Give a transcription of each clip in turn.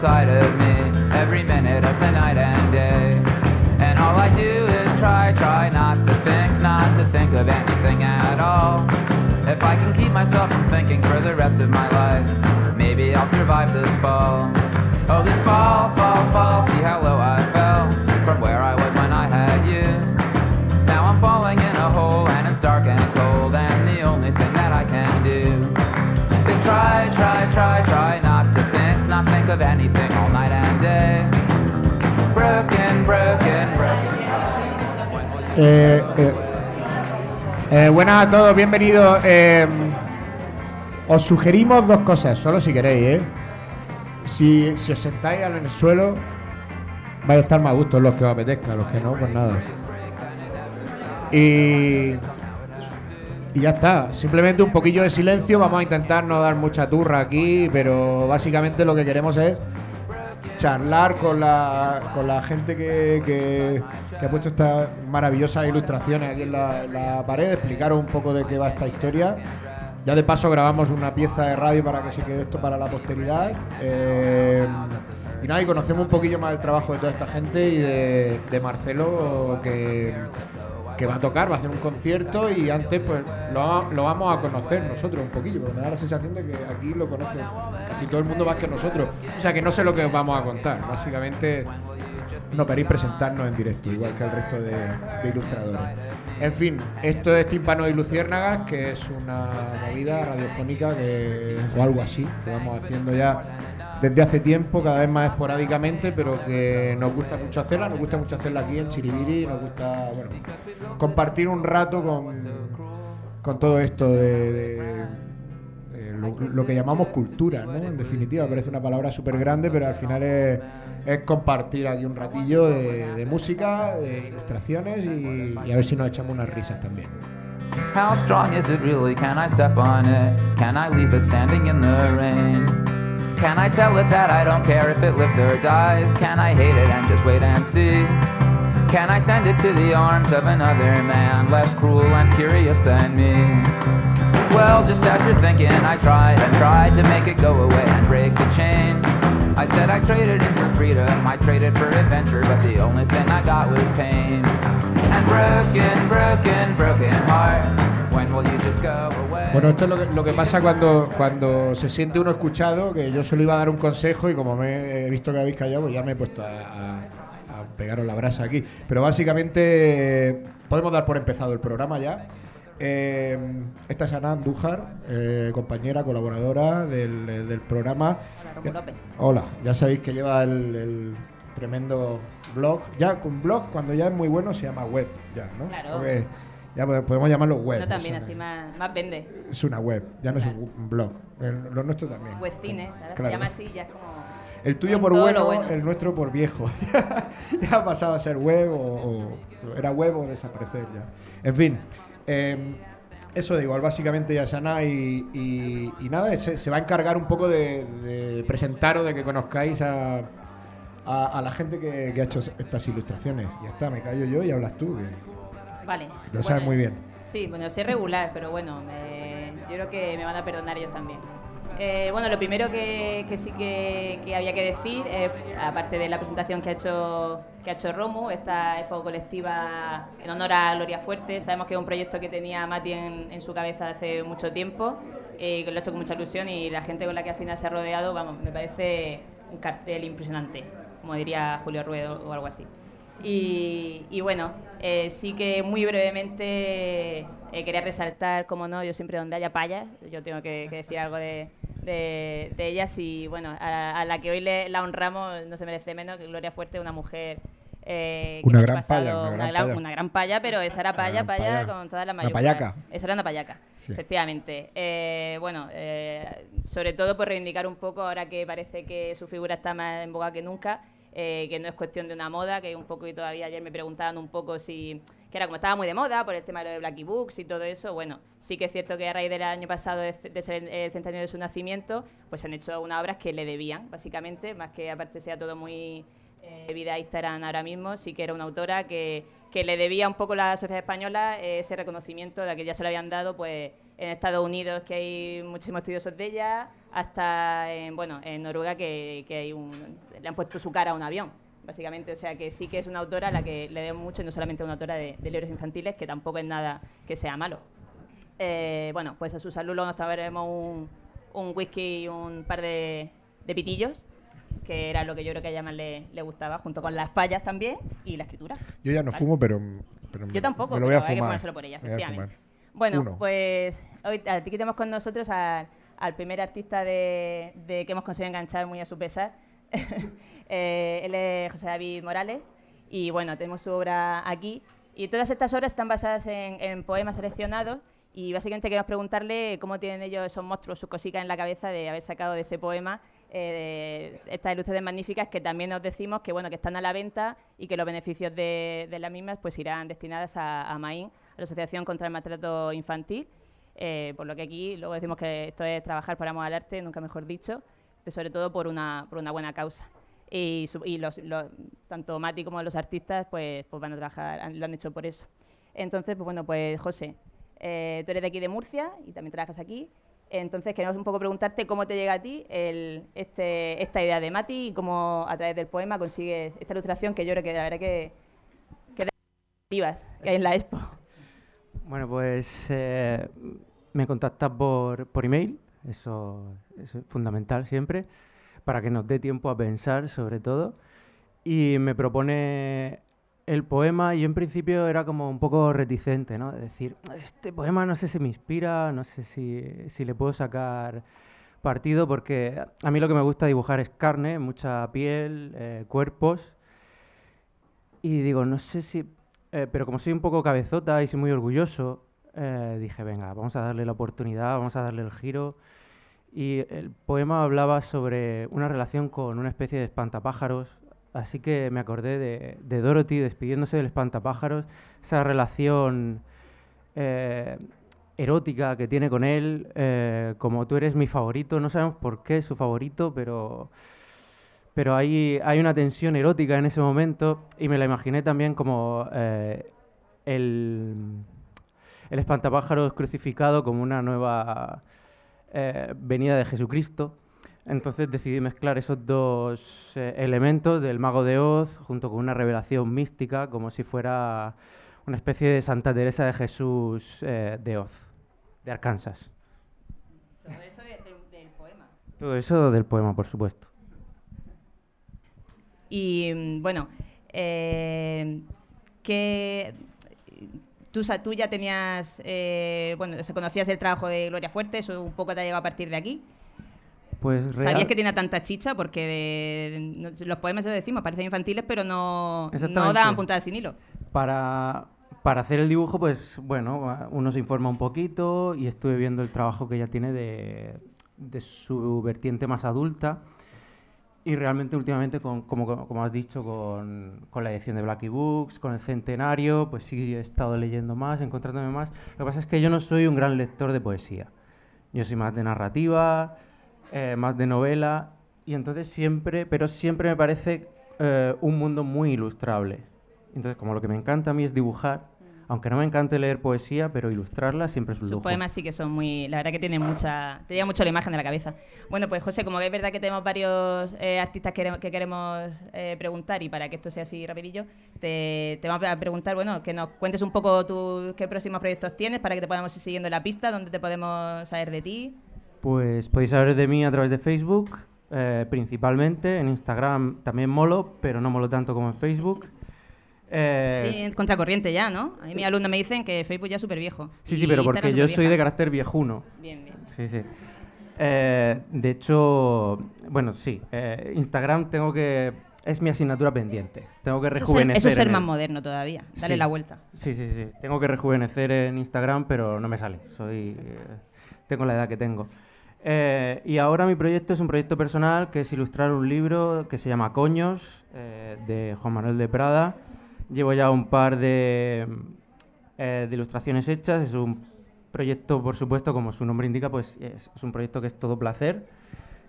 inside of me every minute of the night and day. And all I do is try, try not to think, not to think of anything at all. If I can keep myself from thinking for the rest of my life, maybe I'll survive this fall. Oh, this fall, fall, fall, see how low I of anything all night and day. Broken, broken, broken. Eh, eh, eh, buenas a todos, bienvenidos. Eh, os sugerimos dos cosas, solo si queréis, ¿eh? Si, si os sentáis en el suelo, vais a estar más a gusto los que os apetezca, los que no, pues nada. Y, y ya está, simplemente un poquillo de silencio, vamos a intentar no dar mucha turra aquí, pero básicamente lo que queremos es charlar con la, con la gente que, que- ha puesto estas maravillosas ilustraciones aquí en la, pared, explicaros un poco de qué va esta historia. Ya de paso grabamos una pieza de radio para que se quede esto para la posteridad. Eh, y nada, y conocemos un poquillo más el trabajo de toda esta gente y de Marcelo que, que va a tocar, va a hacer un concierto y antes pues lo, lo vamos a conocer nosotros un poquillo, porque me da la sensación de que aquí lo conocen casi todo el mundo más que nosotros. O sea que no sé lo que os vamos a contar. Básicamente no queréis presentarnos en directo, igual que el resto de, de ilustradores. En fin, esto es Tímpano y Luciérnagas, que es una movida radiofónica que, o algo así, que vamos haciendo ya desde hace tiempo, cada vez más esporádicamente, pero que nos gusta mucho hacerla, nos gusta mucho hacerla aquí en Chiribiri, nos gusta, bueno, compartir un rato con, con todo esto de, lo, que llamamos cultura, ¿no? En definitiva, parece una palabra súper grande, pero al final es, compartir aquí un ratillo de, música, de ilustraciones y, a ver si nos echamos unas risas también. How strong is it really? Can I step on it? Can rain? Can I tell it that I don't care if it lives or dies? Can I hate it and just wait and see? Can I send it to the arms of another man, less cruel and curious than me? Well, just as you're thinking, I tried and tried to make it go away and break the chain. I said I traded it for freedom, I traded for adventure, but the only thing I got was pain. And broken, broken, broken Bueno, esto es lo que, lo que pasa cuando, cuando se siente uno escuchado, que yo solo iba a dar un consejo y como me he visto que habéis callado, pues ya me he puesto a, a- a pegaros la brasa aquí. Pero básicamente eh, podemos dar por empezado el programa ya. Eh, esta es Ana Andújar, eh, compañera, colaboradora del, del programa. Hola, López. Hola, ya sabéis que lleva el, el tremendo blog. Ya con blog, cuando ya es muy bueno, se llama web, ya, ¿no? Claro. Porque ya pode- podemos llamarlo web. No también así más, más vende. es una web, ya no es Claro. un, un blog. El- lo nuestro también. Web cine, ¿sabes? Claro. Se llama así, ya es como. El tuyo por bueno, el nuestro por viejo. ya ha pasado a ser web o, o- era web o desaparecer ya. En fin, eh, eso de igual básicamente ya sana y, y- y nada, se, se va a encargar un poco de, de presentaros, de que conozcáis a, a- a la gente que, que ha hecho estas ilustraciones. Ya está, me callo yo y hablas tú. que Vale. lo sabes muy bien. Sí, bueno, sé regular, pero bueno, me- yo creo que me van a perdonar ellos también. Eh, bueno, lo primero que, que sí que, que había que decir, eh, aparte de la presentación que ha hecho que ha hecho Romu, esta expo colectiva en honor a Gloria Fuerte, sabemos que es un proyecto que tenía Mati en, en su cabeza hace mucho tiempo, eh, que lo ha hecho con mucha ilusión y la gente con la que al final se ha rodeado, vamos, me parece un cartel impresionante, como diría Julio Ruedo o algo así. Y, y bueno, eh, sí que muy brevemente eh, quería resaltar, como no, yo siempre donde haya payas, yo tengo que, que decir algo de, de- de ellas y bueno, a, a la que hoy le, la honramos no se merece menos que Gloria Fuerte, una mujer... eh, Una gran pasado- paya, una una, gran paya. una gran pero esa era paya, paya. con todas las Una mayúsculas. payaca. Esa era una payaca, Sí. efectivamente. Eh, bueno, eh, sobre todo por reivindicar un poco, ahora que parece que su figura está más en boga que nunca, eh, que no es cuestión de una moda, que un poco y todavía ayer me preguntaban un poco si, que era como estaba muy de moda por el tema de de Blacky Books y todo eso, bueno, sí que es cierto que a raíz del año pasado de, ser el centenario de su nacimiento, pues se han hecho unas obras que le debían, básicamente, más que aparte sea todo muy eh, vida Instagram ahora mismo, sí que era una autora que, que le debía un poco la sociedad española ese reconocimiento de que ya se lo habían dado pues en Estados Unidos que hay muchísimos estudiosos de ella, hasta en, bueno, en Noruega que, hay un, le han puesto su cara a un avión, básicamente. O sea que sí que es una autora a la que le debo mucho, y no solamente una autora de, libros infantiles, que tampoco es nada que sea malo. Eh, bueno, pues a su salud nos tomaremos un, un whisky y un par de, pitillos que era lo que yo creo que a ella más le, gustaba, junto con las payas también y la escritura. Yo ya no fumo, pero, Yo tampoco, lo voy a pero hay que ponérselo por ella, efectivamente. Bueno, pues hoy aquí tenemos con nosotros al primer artista de, que hemos conseguido enganchar muy a su pesar. Eh, él es José David Morales y bueno, tenemos su obra aquí. Y todas estas obras están basadas en, poemas seleccionados y básicamente queremos preguntarle cómo tienen ellos esos monstruos, su cosica en la cabeza de haber sacado de ese poema eh, estas ilustraciones magníficas que también nos decimos que bueno que están a la venta y que los beneficios de, las mismas pues irán destinadas a, a MAIN, a la Asociación contra el Maltrato Infantil eh, por lo que aquí luego decimos que esto es trabajar por amor al arte, nunca mejor dicho, pero sobre todo por una, por una buena causa. Y, los, tanto Mati como los artistas pues, pues van a trabajar, lo han hecho por eso. Entonces, pues bueno, pues José, eh, tú eres de aquí de Murcia y también trabajas aquí. Entonces queremos un poco preguntarte cómo te llega a ti el, este, esta idea de Mati y cómo a través del poema consigues esta ilustración que yo creo que la verdad que, que, que hay en la expo. Bueno, pues eh, me contactas por, por email, eso, es fundamental siempre, para que nos dé tiempo a pensar sobre todo. Y me propone el poema, y yo en principio era como un poco reticente, ¿no? De decir, este poema no sé si me inspira, no sé si, le puedo sacar partido, porque a mí lo que me gusta dibujar es carne, mucha piel, eh, cuerpos. Y digo, no sé si... Eh, pero como soy un poco cabezota y soy muy orgulloso, eh, dije, venga, vamos a darle la oportunidad, vamos a darle el giro. Y el poema hablaba sobre una relación con una especie de espantapájaros, así que me acordé de, Dorothy despidiéndose del espantapájaros, esa relación eh, erótica que tiene con él, como tú eres mi favorito, no sabemos por qué es su favorito, pero, pero hay, hay una tensión erótica en ese momento y me la imaginé también como el el espantapájaros crucificado como una nueva eh, venida de Jesucristo. Entonces decidí mezclar esos dos eh, elementos del mago de Oz junto con una revelación mística, como si fuera una especie de Santa Teresa de Jesús eh, de Oz, de Arkansas. Todo eso del poema. Todo eso del poema, por supuesto. Y mm, bueno, ¿qué, Tú, tú ya tenías, eh, bueno, se conocías el trabajo de Gloria Fuerte, eso un poco te ha llegado a partir de aquí. Pues ¿Sabías que tiene tanta chicha? Porque los poemas, lo decimos, parecen infantiles, pero no, no daban puntadas sin hilo. Para, para hacer el dibujo, pues bueno, uno se informa un poquito y estuve viendo el trabajo que ella tiene de, de su vertiente más adulta. Y realmente últimamente, con, como, como, has dicho, con, con, la edición de Blacky Books, con el centenario, pues sí he estado leyendo más, encontrándome más. Lo que pasa es que yo no soy un gran lector de poesía. Yo soy más de narrativa, eh, más de novela, y entonces siempre, pero siempre me parece eh, un mundo muy ilustrable. Entonces, como lo que me encanta a mí es dibujar, aunque no me encante leer poesía, pero ilustrarla siempre es un Sus poemas sí que son muy, la verdad que tienen mucha, te lleva mucho la imagen de la cabeza. Bueno, pues José, como es verdad que tenemos varios eh, artistas que, queremos eh, preguntar y para que esto sea así rapidillo, te, vamos a preguntar, bueno, que nos cuentes un poco tú qué próximos proyectos tienes para que te podamos ir siguiendo la pista, dónde te podemos saber de ti. Pues podéis saber de mí a través de Facebook, eh, principalmente, en Instagram también molo, pero no molo tanto como en Facebook. Eh, sí, contracorriente ya, ¿no? A mí mis alumnos me dicen que Facebook ya es súper viejo. Sí, sí, pero porque yo soy de carácter viejuno. Bien, bien. Sí, sí. Eh, de hecho, bueno, sí, eh, Instagram tengo que... Es mi asignatura pendiente. Tengo que rejuvenecer. Eso es ser, más moderno todavía. Dale la vuelta. Sí, sí, sí. Tengo que rejuvenecer en Instagram, pero no me sale. Soy... tengo la edad que tengo. y ahora mi proyecto es un proyecto personal que es ilustrar un libro que se llama Coños, de Juan Manuel de Prada. Llevo ya un par de, eh, de ilustraciones hechas. Es un proyecto, por supuesto, como su nombre indica, pues es, un proyecto que es todo placer,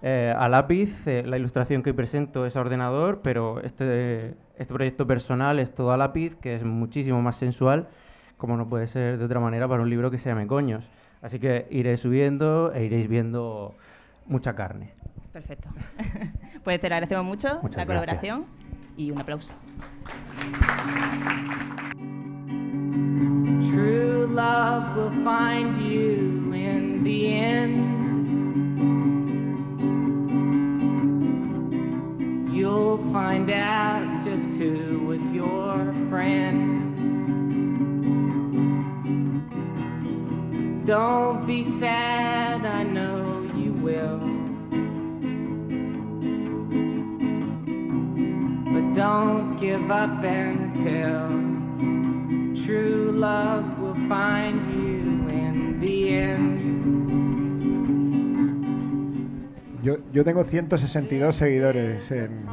eh, a lápiz. eh, la ilustración que hoy presento es a ordenador, pero este, este proyecto personal es todo a lápiz, que es muchísimo más sensual, como no puede ser de otra manera para un libro que se llame Coños. Así que iré subiendo e iréis viendo mucha carne. Perfecto. pues te lo agradecemos mucho, Muchas la colaboración y un aplauso. True love will find you in the end. You'll find out just who was your friend. Don't be sad, I know you will. Don't give up until true love will find you in the end. Yo, yo tengo 162 seguidores en,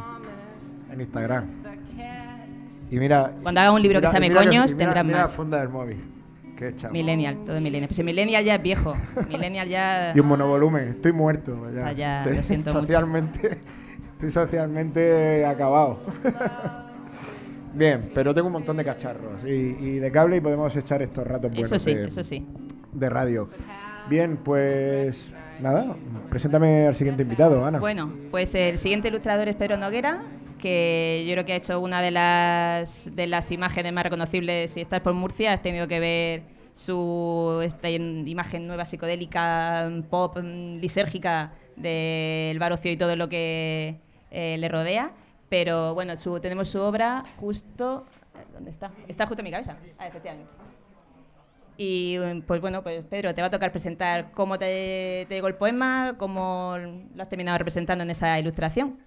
en Instagram. Y mira. Cuando haga un libro que mira- se llame Coños, y mira- tendrás mira la más. funda del móvil. Qué chavo. Millennial, todo millennial. Pues el millennial ya es viejo. Millennial ya... Y un monovolumen. Estoy muerto. Ya, Ah, ya, Estoy lo siento mucho. Estoy socialmente acabado. Bien, pero tengo un montón de cacharros y, y de cable y podemos echar estos ratos buenos Eso sí, de, eso sí. de radio. Bien, pues nada, preséntame al siguiente invitado, Ana. Bueno, pues el siguiente ilustrador es Pedro Noguera, que yo creo que ha hecho una de las, de las imágenes más reconocibles. Si estás por Murcia, has tenido que ver su esta imagen nueva psicodélica, pop, mm, lisérgica del bar ocio y todo lo que eh, le rodea. Pero bueno, su- tenemos su obra justo... ¿Dónde está? Está justo en mi cabeza. Ah, efectivamente. Y mm, pues bueno, pues Pedro, te va a tocar presentar cómo te, te llegó el poema, cómo lo has terminado representando en esa ilustración.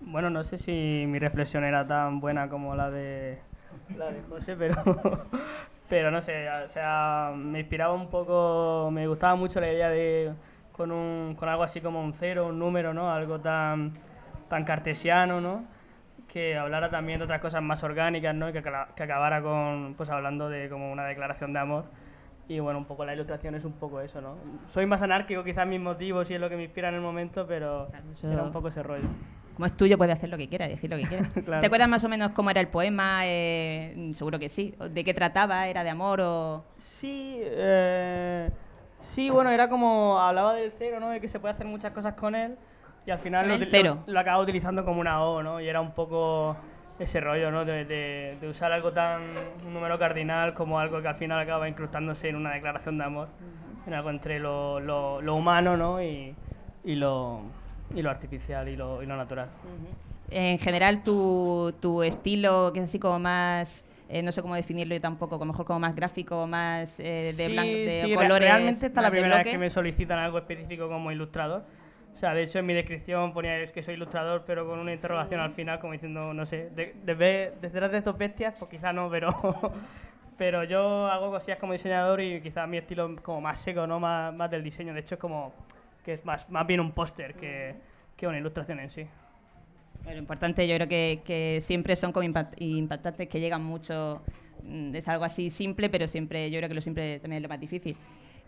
Bueno, no sé si mi reflexión era tan buena como la de la de José, pero pero no sé, o sea, me inspiraba un poco, me gustaba mucho la idea de con un con algo así como un cero, un número, ¿no? Algo tan tan cartesiano, ¿no? Que hablara también de otras cosas más orgánicas, ¿no? Y que, que acabara con pues hablando de como una declaración de amor. Y bueno, un poco la ilustración es un poco eso, ¿no? Soy más anárquico, quizás mis motivos y es lo que me inspira en el momento, pero era un poco ese rollo. Como es tuyo, puedes hacer lo que quieras, decir lo que quieras. Claro. ¿Te acuerdas más o menos cómo era el poema? Eh, seguro que sí. ¿O ¿De qué trataba? ¿Era de amor o...? Sí, eh, sí, bueno, era como, hablaba del cero, ¿no? De que se puede hacer muchas cosas con él y al final lo, cero. lo, lo acaba utilizando como una O, ¿no? Y era un poco ese rollo, ¿no? De, de- de usar algo tan, un número cardinal como algo que al final acaba incrustándose en una declaración de amor, en algo entre lo, lo, lo humano, ¿no? Y, y, lo, y lo artificial y lo, y lo natural. En general, tu, tu estilo, que es así como más... eh, no sé cómo definirlo yo tampoco, como mejor como más gráfico, más eh, de, Sí, blanco, de sí, re- colores... Realmente esta es la primera vez que me solicitan algo específico como ilustrador. O sea, de hecho en mi descripción ponía es que soy ilustrador, pero con una interrogación al final, como diciendo, no sé, de, de detrás de estos bestias, pues quizá no, pero pero yo hago cosillas como diseñador y quizás mi estilo es como más seco, ¿no? Más, más del diseño. De hecho es como que es más, más bien un póster que, que una ilustración en sí. Lo importante yo creo que, que siempre son como impact- impactantes, que llegan mucho. mm, Es algo así simple, pero siempre yo creo que lo simple también es lo más difícil.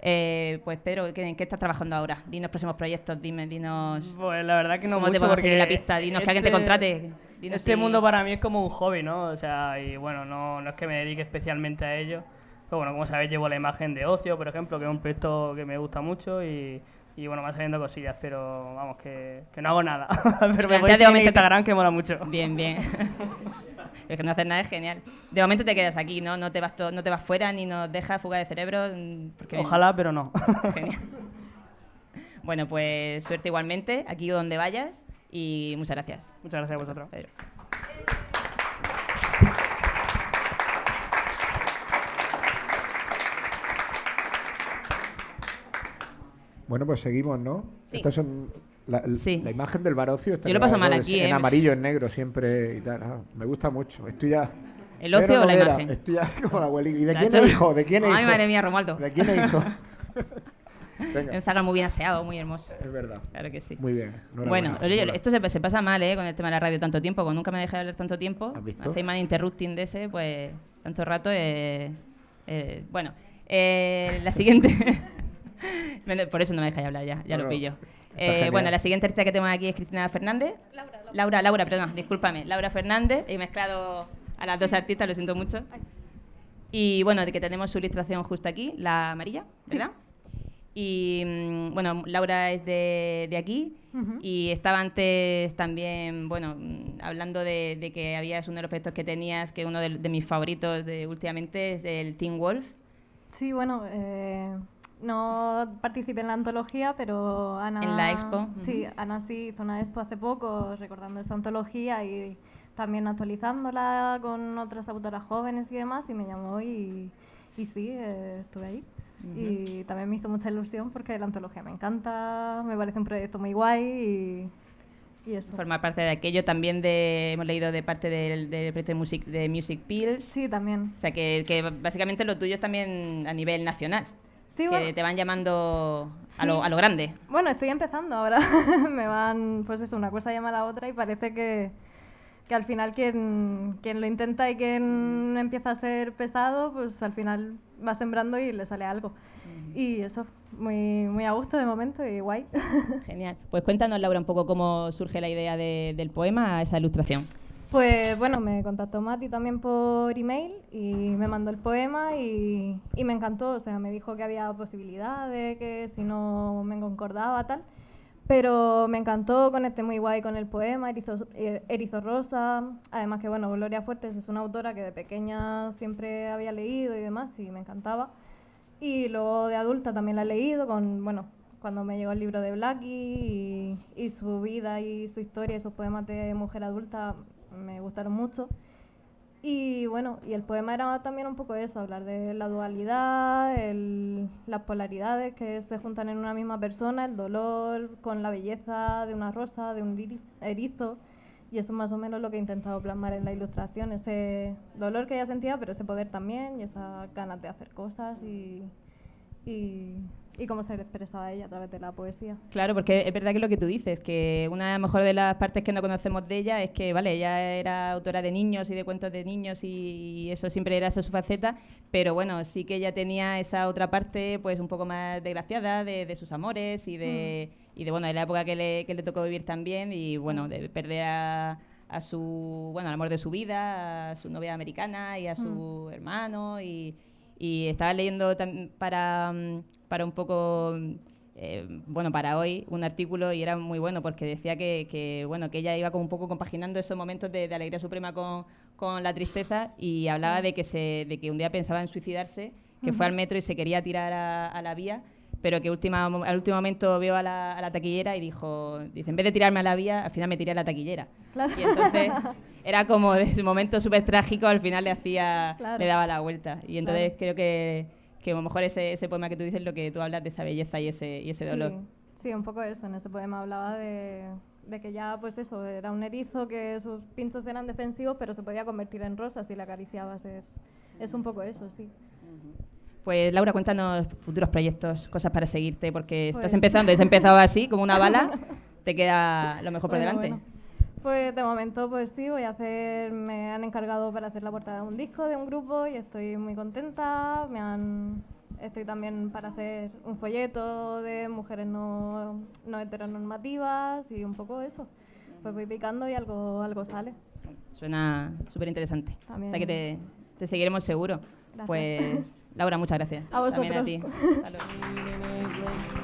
Eh, pues Pedro, ¿qué- ¿en qué estás trabajando ahora? Dinos próximos proyectos, dime, dinos Pues la verdad que no cómo te mucho podemos seguir la pista, dinos que alguien te este- contrate. Dinos Este si- mundo para mí es como un hobby, ¿no? O sea, y bueno, no, no es que me dedique especialmente a ello. Pero bueno, como sabéis, llevo la imagen de Ocio, por ejemplo, que es un proyecto que me gusta mucho y, y bueno, van saliendo cosillas, pero vamos, que, que no hago nada. pero me de seguir en Instagram, que mola mucho. Bien, bien. es que no hacer nada es genial. De momento te quedas aquí, ¿no? No te vas, no te vas fuera ni nos dejas fuga de cerebro. mm, Porque Ojalá, pero no. Genial. Bueno, pues suerte igualmente, aquí donde vayas, y muchas gracias. Muchas gracias a vosotros. Pedro. Bueno, pues seguimos, ¿no? Sí. Estas son la, l- Sí. la imagen del barocio. Yo lo paso mal aquí, En ¿eh? amarillo, en negro siempre y tal. ah, me gusta mucho. Estoy ya. ¿El ocio o la imagen? Estoy ya como la abuelita. ¿Y de quién es hijo? ¿De quién es Ay, madre mía, Romualdo. ¿De quién es hijo? Venga, En Zaga muy bien aseado, muy hermoso. es verdad. Claro que sí. Muy bien. Bueno, oye, esto se, se pasa mal, ¿eh? Con el tema de la radio tanto tiempo. Como nunca me dejé hablar tanto tiempo. ¿Has visto? Hacéis más interrupting de ese, pues tanto rato. eh, eh, bueno, eh, la siguiente. Por eso no me dejáis hablar ya, ya No, lo pillo. Eh, bueno, la siguiente artista que tenemos aquí es Cristina Fernández. Laura, Laura, perdón, discúlpame. Laura Fernández. He mezclado a las dos artistas, lo siento mucho. Y bueno, de que tenemos su ilustración justo aquí, la amarilla, ¿verdad? Y mm, bueno, Laura es de, de aquí y estaba antes también, bueno, mm, hablando de, de que habías uno de los proyectos que tenías, que uno de, de mis favoritos de últimamente es el Teen Wolf. Sí, bueno, eh, no participé en la antología, pero Ana... En la expo, Sí. Ana sí hizo una expo hace poco recordando esta antología y también actualizándola con otras autoras jóvenes y demás, y me llamó y, y sí, eh, estuve ahí. Y también me hizo mucha ilusión porque la antología me encanta, me parece un proyecto muy guay y, y eso. Formar parte de aquello también de, hemos leído de parte del, del proyecto de Music, de Music Pills. Sí, también. O sea, que, que básicamente lo tuyo es también a nivel nacional. Sí, que bueno. te van llamando a, lo, a lo grande. Bueno, estoy empezando ahora. me van, pues eso, una cosa llama a la otra y parece que, que al final quien, quien lo intenta y quien empieza a ser pesado, pues al final va sembrando y le sale algo. Y eso, muy, muy a gusto de momento y guay. Genial. Pues cuéntanos, Laura, un poco cómo surge la idea de- del poema a esa ilustración. Pues bueno, me contactó Mati también por email y me mandó el poema y, y me encantó. O sea, me dijo que había posibilidad de que si no me concordaba tal. Pero me encantó, conecté muy guay con el poema, Erizo, eh, Erizo Rosa. Además que, bueno, Gloria Fuertes es una autora que de pequeña siempre había leído y demás y me encantaba. Y luego de adulta también la he leído, con, bueno, cuando me llegó el libro de Blackie y, y su vida y su historia y sus poemas de mujer adulta me gustaron mucho. Y bueno, y el poema era también un poco eso, hablar de la dualidad, el- las polaridades que se juntan en una misma persona, el dolor con la belleza de una rosa, de un erizo. Y eso es más o menos lo que he intentado plasmar en la ilustración, ese dolor que ella sentía, pero ese poder también y esas ganas de hacer cosas y, y, y cómo se expresaba ella a través de la poesía. Claro, porque es verdad que lo que tú dices, que una mejor de las partes que no conocemos de ella es que, vale, ella era autora de niños y de cuentos de niños y eso siempre era esa su faceta, pero bueno, sí que ella tenía esa otra parte, pues un poco más desgraciada de, de sus amores y de, y de, bueno, de la época que le, que le tocó vivir también y, bueno, de perder a, a su, bueno, al amor de su vida, a su novia americana y a su hermano y, y estaba leyendo para, mm, para un poco eh, bueno, para hoy un artículo y era muy bueno porque decía que, que, bueno, que ella iba como un poco compaginando esos momentos de, de alegría suprema con, con la tristeza y hablaba de que, se, de que un día pensaba en suicidarse, que fue al metro y se quería tirar a, a la vía, pero que última, al último momento vio a la, a la taquillera y dijo, dice, en vez de tirarme a la vía, al final me tiré a la taquillera. Claro. Y entonces era como de ese momento súper trágico, al final le hacía, Claro. le daba la vuelta. Y entonces Claro. creo que, que a lo mejor ese, ese poema que tú dices, lo que tú hablas de esa belleza y ese, y ese dolor. Sí, sí, un poco eso. En ese poema hablaba de, de que ya, pues eso, era un erizo que sus pinchos eran defensivos, pero se podía convertir en rosa si le acariciabas. Es, es un poco eso, sí. Pues Laura, cuéntanos futuros proyectos, cosas para seguirte, porque estás Pues- empezando, has empezado así, como una bala, te queda lo mejor por Bueno, delante. bueno. Pues de momento, pues sí, voy a hacer, me han encargado para hacer la portada de un disco de un grupo y estoy muy contenta. Me han, estoy también para hacer un folleto de mujeres no, no heteronormativas y un poco eso. Pues voy picando y algo, algo sale. Suena súper interesante. O sea que te, te seguiremos seguro. Gracias. Pues Laura, muchas gracias. A También a ti. vosotros. Hasta luego.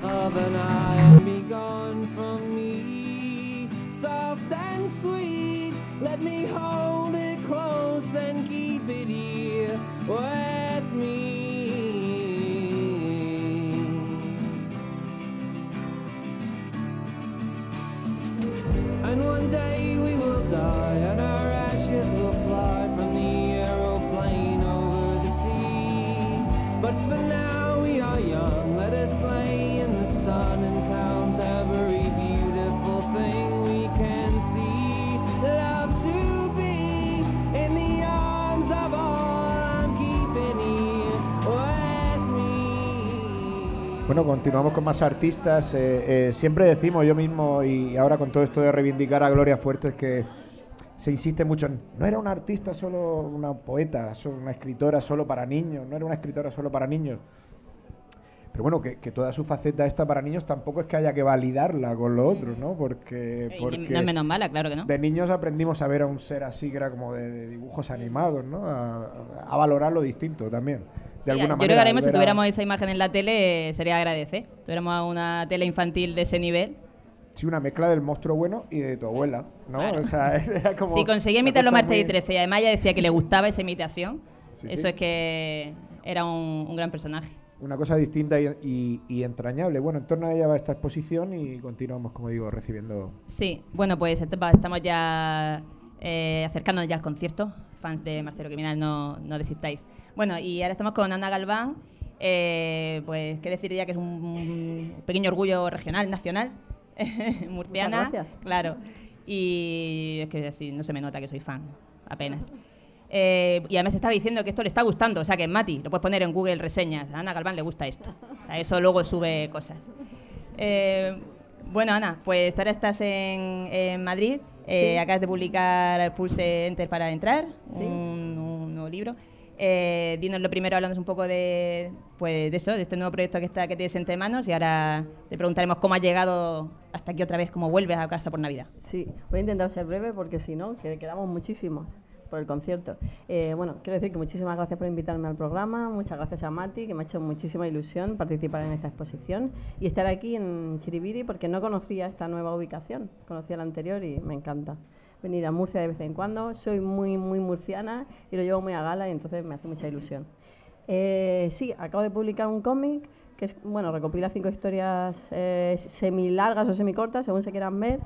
of an eye and be gone from me. Soft and sweet, let me hold it close and keep it here with me. And one day we will die, and our ashes will Continuamos con más artistas. Eh, eh, siempre decimos yo mismo y ahora con todo esto de reivindicar a Gloria Fuertes que se insiste mucho en no era una artista solo, una poeta, solo una escritora solo para niños, no era una escritora solo para niños. Pero bueno, que, que toda su faceta esta para niños tampoco es que haya que validarla con lo otro, ¿no? Porque, Y porque no es menos mala, claro que no. de niños aprendimos a ver a un ser así que era como de, de dibujos animados, ¿no? A, a valorar lo distinto también. De Sí, alguna yo manera. creo que ahora mismo si ver a- tuviéramos esa imagen en la tele eh, sería agradecer. Tuviéramos una tele infantil de ese nivel. Sí, una mezcla del monstruo bueno y de tu abuela, ¿no? Claro. O sea, era como. si conseguía una imitar los cosa martes y muy- 13 y además ella decía que le gustaba esa imitación, Sí, eso es que era un, un gran personaje. Una cosa distinta y, y- y entrañable. Bueno, en torno a ella va esta exposición y continuamos, como digo, recibiendo. Sí, bueno, pues estamos ya eh, acercándonos ya al concierto. Fans de Marcelo Criminal, no, no desistáis. Bueno, y ahora estamos con Ana Galván. eh, pues, ¿qué decir ya que es un, un pequeño orgullo regional, nacional, murciana? Muchas gracias. Claro. Y es que así no se me nota que soy fan, apenas. Eh, y además estaba diciendo que esto le está gustando, o sea que Mati, lo puedes poner en Google reseñas. A Ana Galván le gusta esto. A eso luego sube cosas. Eh, bueno, Ana, pues tú ahora estás en, en Madrid. eh, Sí. Acabas de publicar Pulse Enter para entrar, Sí. un, un nuevo libro. Dinos lo primero, hablando un poco de, pues, de eso, de este nuevo proyecto que, está, que tienes entre manos. Y ahora te preguntaremos cómo has llegado hasta aquí otra vez, cómo vuelves a casa por Navidad. Sí, voy a intentar ser breve porque si no, que quedamos muchísimos por el concierto. Eh, bueno, quiero decir que muchísimas gracias por invitarme al programa, muchas gracias a Mati, que me ha hecho muchísima ilusión participar en esta exposición y estar aquí en Chiribiri porque no conocía esta nueva ubicación, conocía la anterior y me encanta venir a Murcia de vez en cuando. Soy muy, muy murciana y lo llevo muy a gala y entonces me hace mucha ilusión. Eh, sí, acabo de publicar un cómic que es, bueno, recopila cinco historias eh, semi-largas o semi-cortas, según se quieran ver,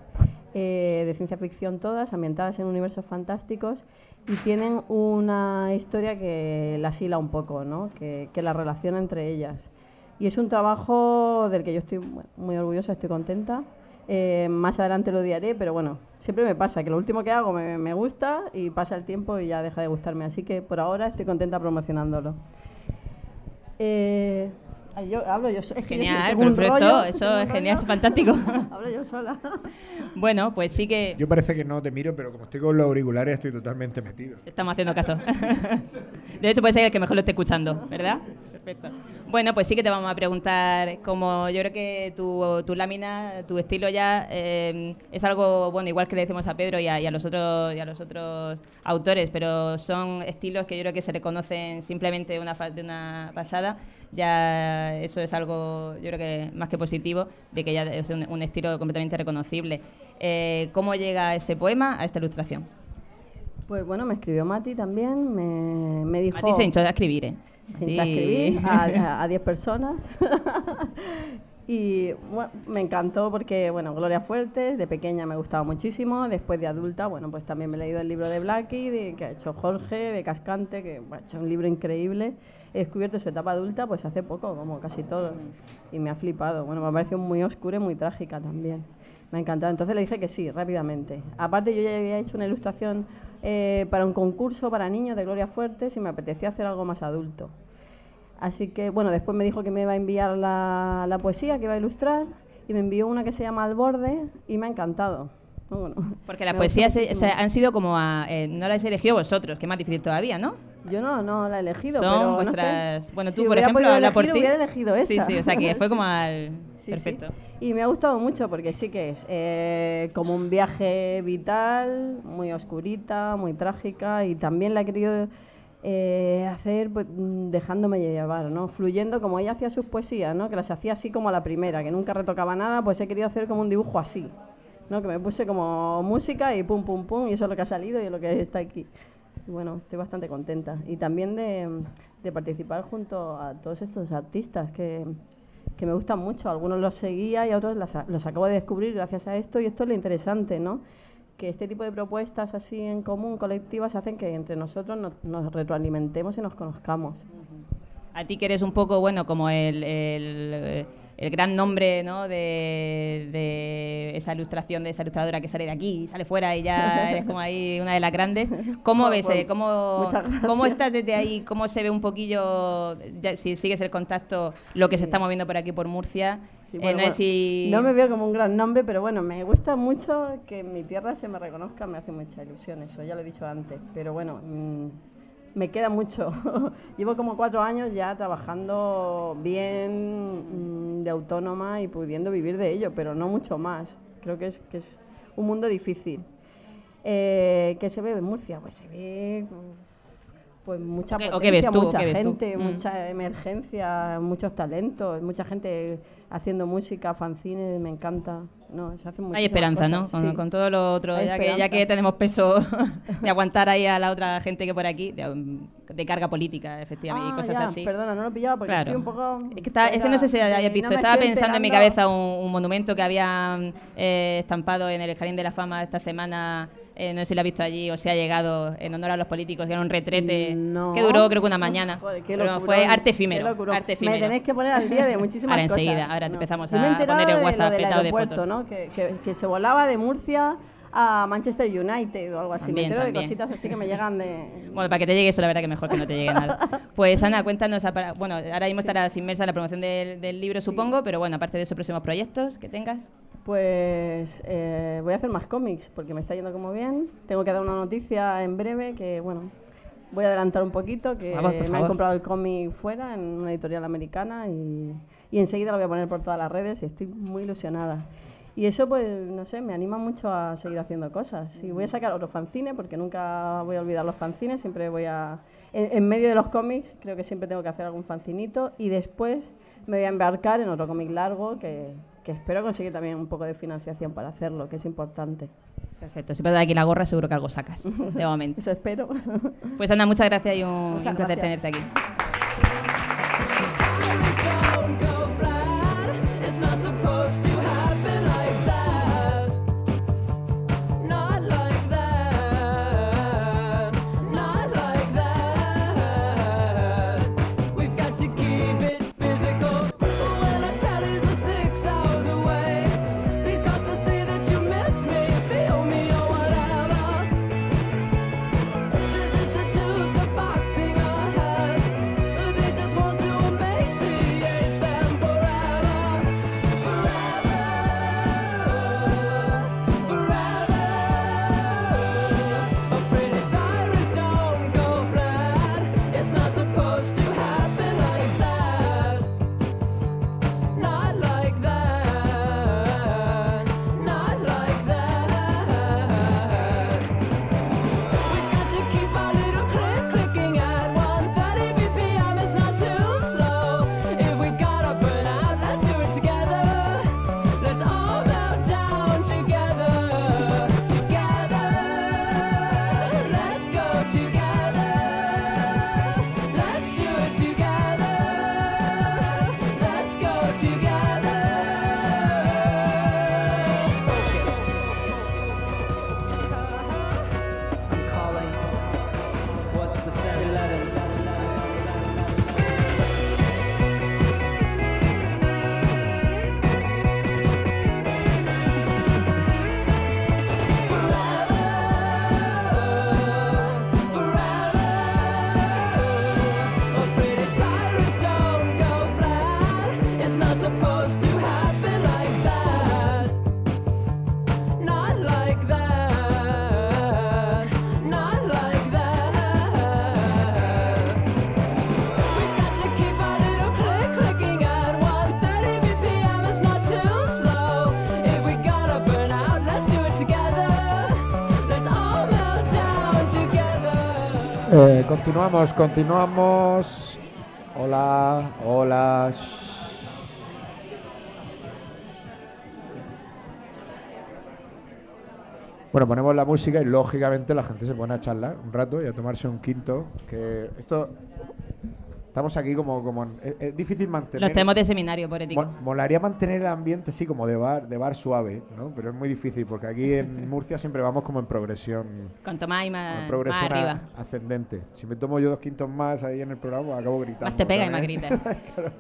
eh, de ciencia ficción todas, ambientadas en universos fantásticos y tienen una historia que las hila un poco, ¿no? que, que la relaciona entre ellas. Y es un trabajo del que yo estoy muy orgullosa, estoy contenta. Eh, más adelante lo odiaré, pero bueno, siempre me pasa que lo último que hago me, me gusta y pasa el tiempo y ya deja de gustarme. Así que por ahora estoy contenta promocionándolo. Eh, ay, yo hablo yo es yo Genial, un perfecto, rollo, eso es genial, rollo. es fantástico. hablo yo sola. Bueno, pues sí que Yo parece que no te miro, pero como estoy con los auriculares estoy totalmente metido. estamos haciendo caso. De hecho, puede ser el que mejor lo esté escuchando, ¿verdad? Perfecto. Bueno, pues sí que te vamos a preguntar, como yo creo que tu, tu lámina, tu estilo ya eh, es algo, bueno, igual que le decimos a Pedro y a, y a los otros, y a los otros autores, pero son estilos que yo creo que se reconocen simplemente de una, de una pasada. Ya eso es algo, yo creo que más que positivo, de que ya es un, un estilo completamente reconocible. Eh, ¿Cómo llega ese poema a esta ilustración? Pues bueno, me escribió Mati también, me, me dijo... Mati se hinchó a escribir, ¿eh? Hinchó a Sí. escribir a- a a 10 personas. y bueno, me encantó porque, bueno, Gloria Fuertes, de pequeña me gustaba muchísimo, después de adulta, bueno, pues también me he leído el libro de Blackie, de, que ha hecho Jorge, de Cascante, que bueno, ha hecho un libro increíble. He descubierto su etapa adulta pues hace poco, como casi todos, y me ha flipado. Bueno, me ha parecido muy oscura y muy trágica también. Me ha encantado. Entonces le dije que sí, rápidamente. Aparte, yo ya había hecho una ilustración eh, para un concurso para niños de Gloria Fuertes y me apetecía hacer algo más adulto. Así que, bueno, después me dijo que me iba a enviar la, la poesía que iba a ilustrar y me envió una que se llama Al borde y me ha encantado. Bueno, Porque las poesías se- o sea, han sido como a, eh, no las habéis elegido vosotros, que es más difícil todavía, ¿no? Yo no, no la he elegido, Son pero no vuestras, sé. bueno, tú Si por ejemplo habla por ti. hubiera elegido Sí, sí, o sea que fue como al Sí, sí. perfecto. Y me ha gustado mucho porque sí que es eh, como un viaje vital, muy oscurita, muy trágica y también la he querido eh, hacer pues, dejándome llevar, ¿no? Fluyendo como ella hacía sus poesías, ¿no? Que las hacía así como a la primera, que nunca retocaba nada, pues he querido hacer como un dibujo así, ¿no? Que me puse como música y pum, pum, pum, y eso es lo que ha salido y es lo que está aquí. Y bueno, estoy bastante contenta. Y también de, de participar junto a todos estos artistas que, que me gustan mucho. Algunos los seguía y otros las los acabo de descubrir gracias a esto y esto es lo interesante, ¿no? Que este tipo de propuestas así en común, colectivas, hacen que entre nosotros nos, nos retroalimentemos y nos conozcamos. A ti que eres un poco, bueno, como el, el, eh, el gran nombre, ¿no? De, de esa ilustración, de esa ilustradora que sale de aquí, sale fuera y ya eres como ahí una de las grandes. ¿Cómo Bueno, ves? pues, eh, ¿Cómo. ¿Cómo estás desde ahí? ¿Cómo se ve un poquillo, ya, si sigues el contacto, lo que se Sí. está moviendo por aquí, por Murcia? Sí, Eh, bueno, no bueno, si... no me veo como un gran nombre, pero bueno, me gusta mucho que en mi tierra se me reconozca, me hace mucha ilusión eso, ya lo he dicho antes. Pero bueno, mm, me queda mucho. Llevo como cuatro años ya trabajando bien de autónoma y pudiendo vivir de ello, pero no mucho más. Creo que es, que es un mundo difícil. Eh, ¿Qué se ve en Murcia? Pues se ve pues mucha ¿O qué- o potencia, qué ves tú? ¿O mucha qué ves tú? gente, Mm. mucha emergencia, muchos talentos, mucha gente haciendo música, fanzines, me encanta. No, se hacen Hay esperanza, ¿no? Con, sí. con todo lo otro, ya que, ya que tenemos peso de aguantar ahí a la otra gente que por aquí, de, um, de carga política, efectivamente, y Ah, cosas ya, así. Perdona, no lo pillaba porque Claro. estoy un poco... Es que, está- es que no sé si hayas visto, no estaba pensando en mi cabeza un, un monumento que habían eh, estampado en el Jardín de la Fama esta semana, eh, no sé si lo has visto allí o si ha llegado en honor a los políticos, que era un retrete No. que duró creo que una mañana, Joder, qué pero fue arte qué efímero, locurón. arte Me efímero. tenéis que poner al día de muchísimas Ahora cosas. enseguida, ahora No. empezamos me a poner el de WhatsApp del petado de fotos. ¿no? Que, que- que se volaba de Murcia a Manchester United o algo así. También, me entero también. de cositas así que me llegan de... Bueno, para que te llegue eso, la verdad que mejor que no te llegue nada. Pues Ana, cuéntanos, bueno, ahora mismo estarás inmersa en la promoción del, del libro, supongo, pero bueno, aparte de esos próximos proyectos que tengas. Pues eh, voy a hacer más cómics porque me está yendo como bien. Tengo que dar una noticia en breve que, bueno, voy a adelantar un poquito, que favor, me han comprado el cómic fuera en una editorial americana y, y enseguida lo voy a poner por todas las redes y estoy muy ilusionada. Y eso, pues, no sé, me anima mucho a seguir haciendo cosas. Y voy a sacar otro fanzine porque nunca voy a olvidar los fanzines, siempre voy a... En, en medio de los cómics creo que siempre tengo que hacer algún fancinito y después me voy a embarcar en otro cómic largo que, que espero conseguir también un poco de financiación para hacerlo, que es importante. Perfecto, si pasas aquí la gorra, seguro que algo sacas, de momento. Eso espero. Pues Ana, muchas gracias y un, Muchas placer gracias. tenerte aquí. Supposed to continuamos, continuamos. Hola, hola. Bueno, ponemos la música y lógicamente la gente se pone a charlar un rato y a tomarse un quinto. Que esto. Estamos aquí como. como en- es, es difícil mantener. Los tenemos de seminario, por ético. Mo- Molaría mantener el ambiente así como de bar, de bar suave, ¿no? Pero es muy difícil porque aquí en Murcia siempre vamos como en progresión. Cuanto más y más, progresión a- arriba. ascendente. Si me tomo yo dos quintos más ahí en el programa, pues acabo gritando. Más te pega y más gritas. Claro.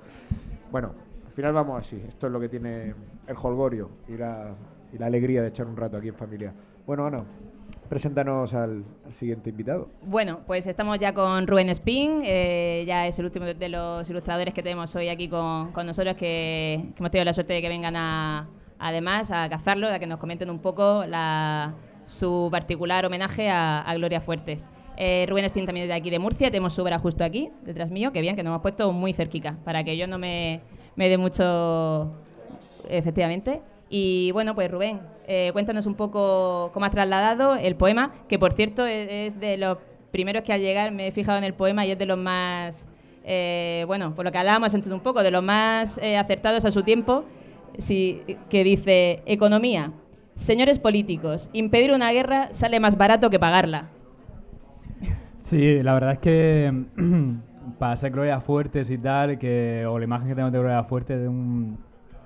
Bueno, al final vamos así. Esto es lo que tiene el holgorio y la, y la alegría de echar un rato aquí en familia. Bueno, Ana, preséntanos al, al siguiente invitado. Bueno, pues estamos ya con Rubén Spin, eh, ya es el último de- los ilustradores que tenemos hoy aquí con, con nosotros, que, que hemos tenido la suerte de que vengan a, además a cazarlo, a que nos comenten un poco la- su particular homenaje a, a Gloria Fuertes. Eh, Rubén Spin también es de aquí de Murcia, tenemos su obra justo aquí, detrás mío, que bien, que nos hemos puesto muy cerquica, para que ellos no me, me dé mucho, efectivamente. Y bueno, pues Rubén, eh, cuéntanos un poco cómo has trasladado el poema, que por cierto es, es de los primeros que al llegar me he fijado en el poema y es de los más, eh, bueno, por lo que hablábamos antes un poco, de los más eh, acertados a su tiempo, sí, que dice, economía, señores políticos, impedir una guerra sale más barato que pagarla. Sí, la verdad es que para ser Gloria Fuertes y tal, que, o la imagen que tengo de Gloria Fuertes un,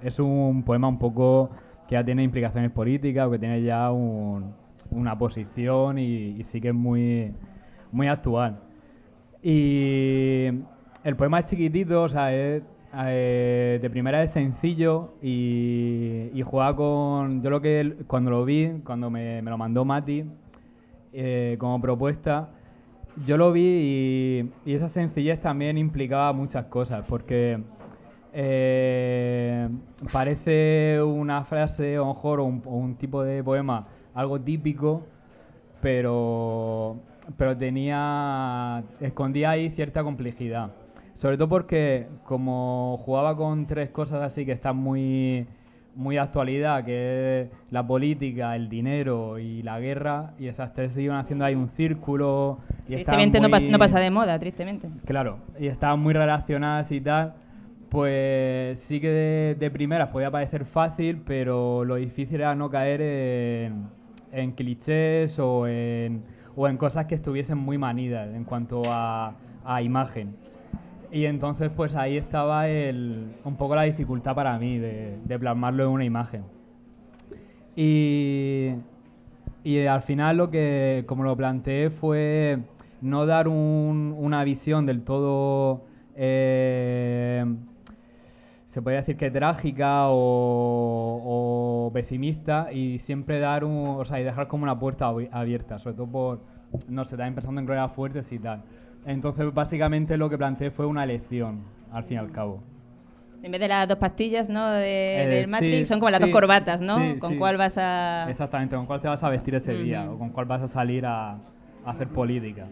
es un poema un poco que ya tiene implicaciones políticas o que tiene ya un- una posición y, sí que es muy, muy actual. Y el poema es chiquitito, o sea, eh, de primera es sencillo y, y juega con... Yo lo que cuando lo vi, cuando me, me lo mandó Mati eh, como propuesta, yo lo vi y esa sencillez también implicaba muchas cosas, porque eh, parece una frase, o a lo mejor, o un, o un tipo de poema algo típico, pero, pero tenía, escondía ahí cierta complejidad. Sobre todo porque como jugaba con tres cosas así que están muy, muy de actualidad, que es la política, el dinero y la guerra, y esas tres se iban haciendo ahí un círculo. Y Tristemente no pasa de moda, tristemente. Claro, y estaban muy relacionadas y tal. Pues sí que de, primeras podía parecer fácil, pero lo difícil era no caer en, clichés o en, o en cosas que estuviesen muy manidas en cuanto a, a imagen. Y entonces pues ahí estaba el, un poco la dificultad para mí de, de plasmarlo en una imagen. Y, y al final lo que, como lo planteé, fue no dar un- una visión del todo, eh, se podría decir que trágica o, o pesimista, y siempre dar un, o sea, y dejar como una puerta abi- abierta, sobre todo por, no sé, también pensando en Gloria Fuertes y tal. Entonces, básicamente lo que planteé fue una lección, al fin y al cabo. En vez de las dos pastillas, ¿no? De, Eh, del sí, Matrix, son como las sí, dos corbatas, ¿no? sí, ¿Con cuál vas a...? Exactamente, con cuál te vas a vestir ese día o con cuál vas a salir a, a hacer política.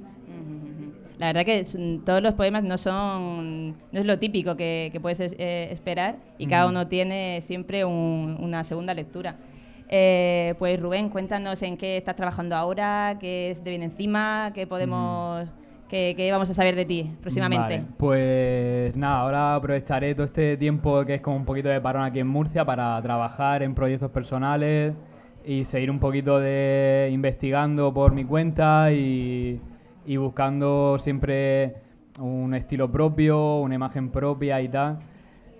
La verdad que es- todos los poemas no son no es lo típico que, que puedes es- eh, esperar y cada uno tiene siempre un- una segunda lectura. Eh, pues Rubén, cuéntanos en qué estás trabajando ahora, qué te viene encima, qué podemos, qué, qué vamos a saber de ti próximamente. Vale, pues nada, ahora aprovecharé todo este tiempo que es como un poquito de parón aquí en Murcia para trabajar en proyectos personales y seguir un poquito de investigando por mi cuenta y, y buscando siempre un estilo propio, una imagen propia y tal.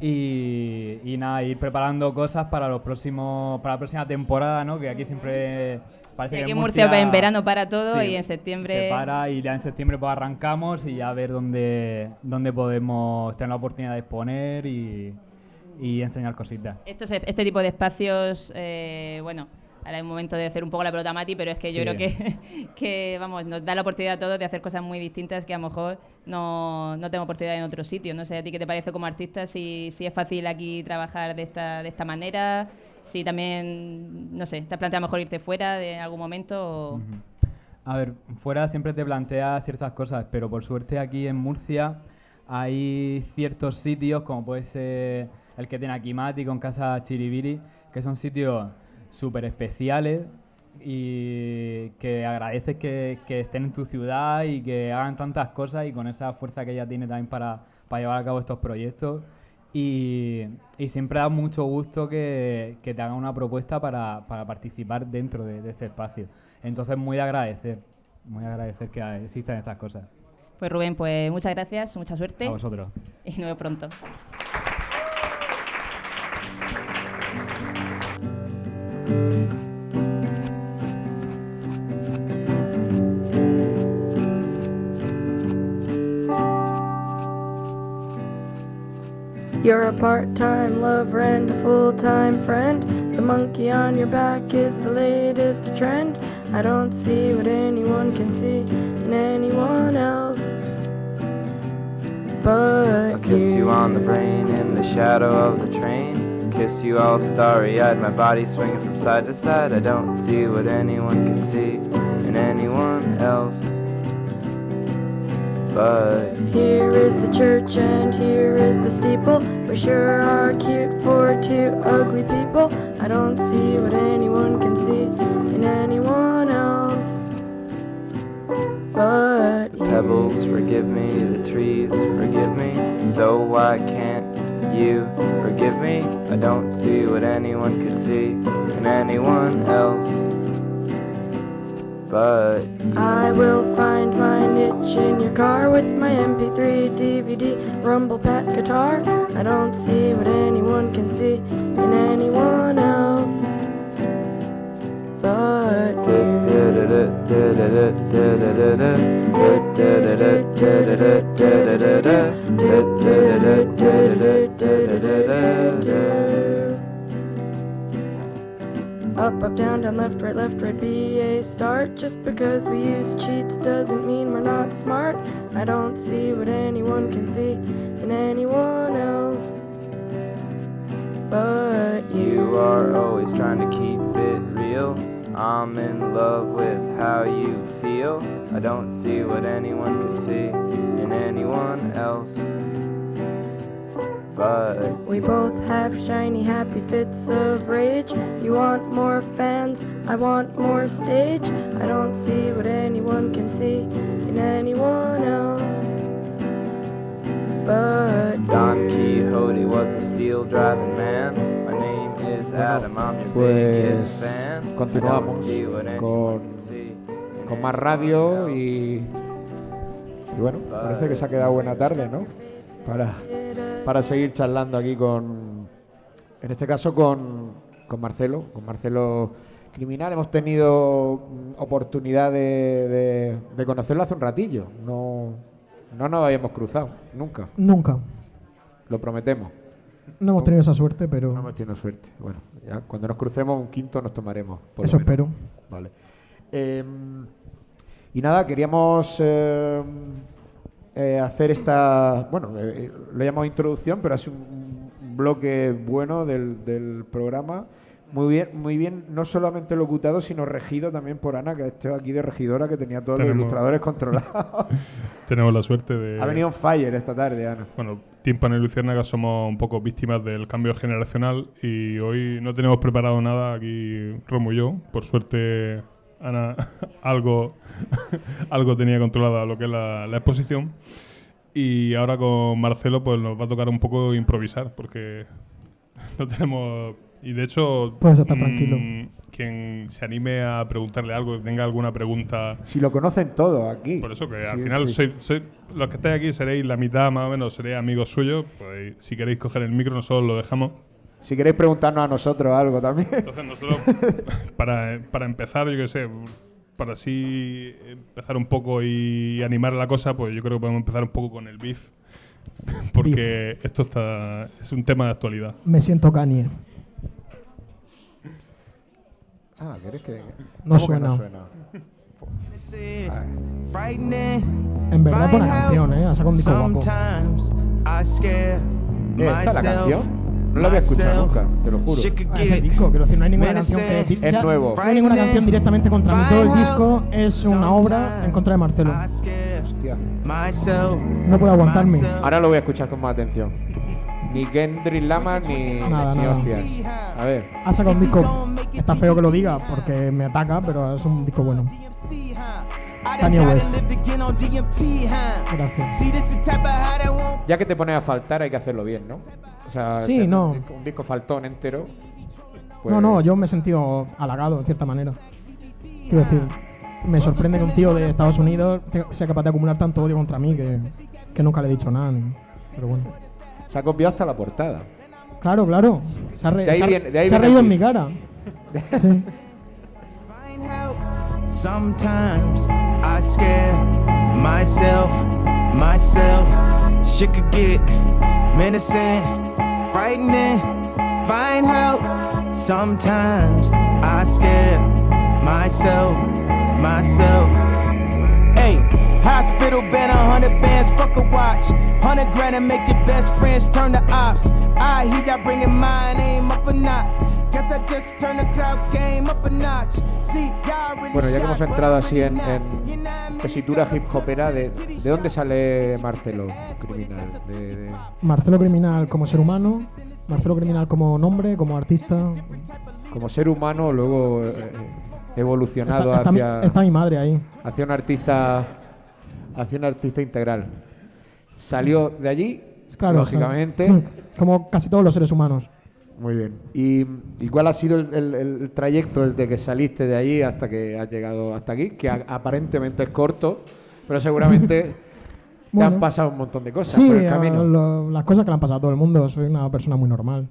Y, y nada, ir preparando cosas para los próximos, para la próxima temporada, ¿no? Que aquí siempre parece Sí, que aquí en Murcia en verano para todo y en septiembre- se para y ya en septiembre pues arrancamos y ya a ver dónde, dónde podemos tener la oportunidad de exponer y, y enseñar cositas. Estos, este tipo de espacios, eh, bueno, ahora es un momento de hacer un poco la pelota a Mati, pero es que yo creo que, que, vamos, nos da la oportunidad a todos de hacer cosas muy distintas que a lo mejor no, no tengo oportunidad en otro sitio. No sé a ti qué te parece como artista, si, si es fácil aquí trabajar de esta, de esta manera, si también, no sé, te has planteado mejor irte fuera de algún momento o... A ver, fuera siempre te plantea ciertas cosas, pero por suerte aquí en Murcia hay ciertos sitios, como puede ser el que tiene aquí Mati con Casa Chiribiri, que son sitios súper especiales y que agradeces que, que estén en tu ciudad y que hagan tantas cosas y con esa fuerza que ella tiene también para, para llevar a cabo estos proyectos. Y, y siempre da mucho gusto que, que te hagan una propuesta para, para participar dentro de, de este espacio. Entonces, muy de agradecer, muy de agradecer que existan estas cosas. Pues Rubén, pues muchas gracias, mucha suerte A vosotros. y nos vemos pronto. You're a part-time lover and a full-time friend. The monkey on your back is the latest trend. I don't see what anyone can see in anyone else. But I'll kiss you on the brain in the shadow of the train. Kiss you all starry eyed, my body swinging from side to side. I don't see what anyone can see in anyone else. But Here is the church and here is the steeple. We sure are cute for two ugly people. I don't see what anyone can see in anyone else but pebbles forgive me, the trees forgive me. So why can't you forgive me? I don't see what anyone could see in anyone else but I will find my niche in your car with my MP3, DVD, rumble pack guitar. I don't see what anyone can see in anyone else but you. Up, up, down, down, left, right, left, right, be a start. Just because we use cheats doesn't mean we're not smart. I don't see what anyone can see in anyone else but you. You are always trying to keep it real. I'm in love with how you feel. I don't see what anyone can see in anyone else but We both have shiny, happy fits of rage. You want more fans, I want more stage. I don't see what anyone can see in anyone else but Don. Quixote was a steel driving man. My name is Adam, I'm your biggest Pues fan. I don't continuamos see what con, can see in con más radio y, y bueno, parece que se ha quedado buena tarde, ¿no? Para, para seguir charlando aquí con, en este caso con, con Marcelo, con Marcelo Criminal. Hemos tenido oportunidad de, de- de conocerlo hace un ratillo. No, no nos habíamos cruzado, nunca. Nunca. Lo prometemos. No hemos tenido esa suerte, pero No hemos tenido suerte. Bueno, ya cuando nos crucemos un quinto nos tomaremos. por eso espero. Vale. Eh, y nada, queríamos eh, eh, hacer esta. Bueno, eh, lo llamamos introducción, pero ha sido un, un bloque bueno del, del programa. Muy bien, muy bien, no solamente locutado, sino regido también por Ana, que está aquí de regidora, que tenía todos los Tenemos- ilustradores controlados. Tenemos la suerte de. ha venido on fire esta tarde, Ana. Bueno, Timpano y Luciérnaga somos un poco víctimas del cambio generacional y hoy no tenemos preparado nada aquí, Romo y yo. Por suerte, Ana algo, algo tenía controlada lo que es la, la exposición. Y ahora con Marcelo pues nos va a tocar un poco improvisar porque no tenemos... Y de hecho, Puedes estar tranquilo. quien se anime a preguntarle algo, tenga alguna pregunta Si lo conocen todos aquí. por eso que Sí, al final sí. soy, soy- los que estáis aquí seréis la mitad más o menos, seréis amigos suyos. Pues si queréis coger el micro, nosotros lo dejamos. Si queréis preguntarnos a nosotros algo también. Entonces nosotros, para, para empezar, yo qué sé, para así empezar un poco y animar la cosa, pues yo creo que podemos empezar un poco con el beef. Porque esto está es un tema de actualidad. Me siento Kanye. Ah, ¿quieres que.? No ¿cómo que suena. no suena? En verdad, buena canción, ¿eh? Ha sacado un disco guapo. Eh, ¿Esta es la canción? No la había escuchado nunca, te lo juro. Ah, ese disco, quiero decir, no hay ninguna canción que di- Es nuevo. No hay ninguna canción directamente contra mí. Todo el disco es una obra en contra de Marcelo. Hostia. No puedo aguantarme. Ahora lo voy a escuchar con más atención. Ni Kendrick Lamar ni, Nada, ni nada. hostias. A ver. Ha sacado un disco. Está feo que lo diga porque me ataca, pero es un disco bueno. Kanye West. Gracias. Ya que te pones a faltar, hay que hacerlo bien, ¿no? Sea, Sí, no. Un disco, un disco faltón entero. pues- No, no, yo me he sentido halagado en cierta manera. Quiero decir, me sorprende que un tío de Estados Unidos sea capaz de acumular tanto odio contra mí que, que nunca le he dicho nada. ni- Pero bueno. Se ha copiado hasta la portada. Claro, claro. Se ha, re- De ahí se ha- viene- de ahí se ha viene el reído en mi cara. Sí. Sometimes I scare myself, myself. Shit could get menacing, frightening. Find help. Sometimes I scare myself, myself. Hey, hospital been a hundred bands, fuck a watch. Hundred grand and make your best friends turn to ops. I hear y'all bringing mine, aim up or not. Guess I just turn the crowd game up a notch. See, y'all really Bueno, ya que hemos entrado así en, en tesitura hip hopera, de, ¿de dónde sale Marcelo Criminal? De, de- Marcelo Criminal como ser humano, Marcelo Criminal como nombre, como artista. como ser humano, luego eh, evolucionado Está- está mi- hacia, está mi madre ahí. hacia un artista hacia un artista integral. Salió de allí, Claro, lógicamente. sí, como casi todos los seres humanos. Muy bien. ¿Y, y cuál ha sido el, el- el trayecto desde que saliste de allí hasta que has llegado hasta aquí? Que a- aparentemente es corto, pero seguramente te Bueno. han pasado un montón de cosas Sí, por el camino. lo- las cosas que le han pasado a todo el mundo. Soy una persona muy normal.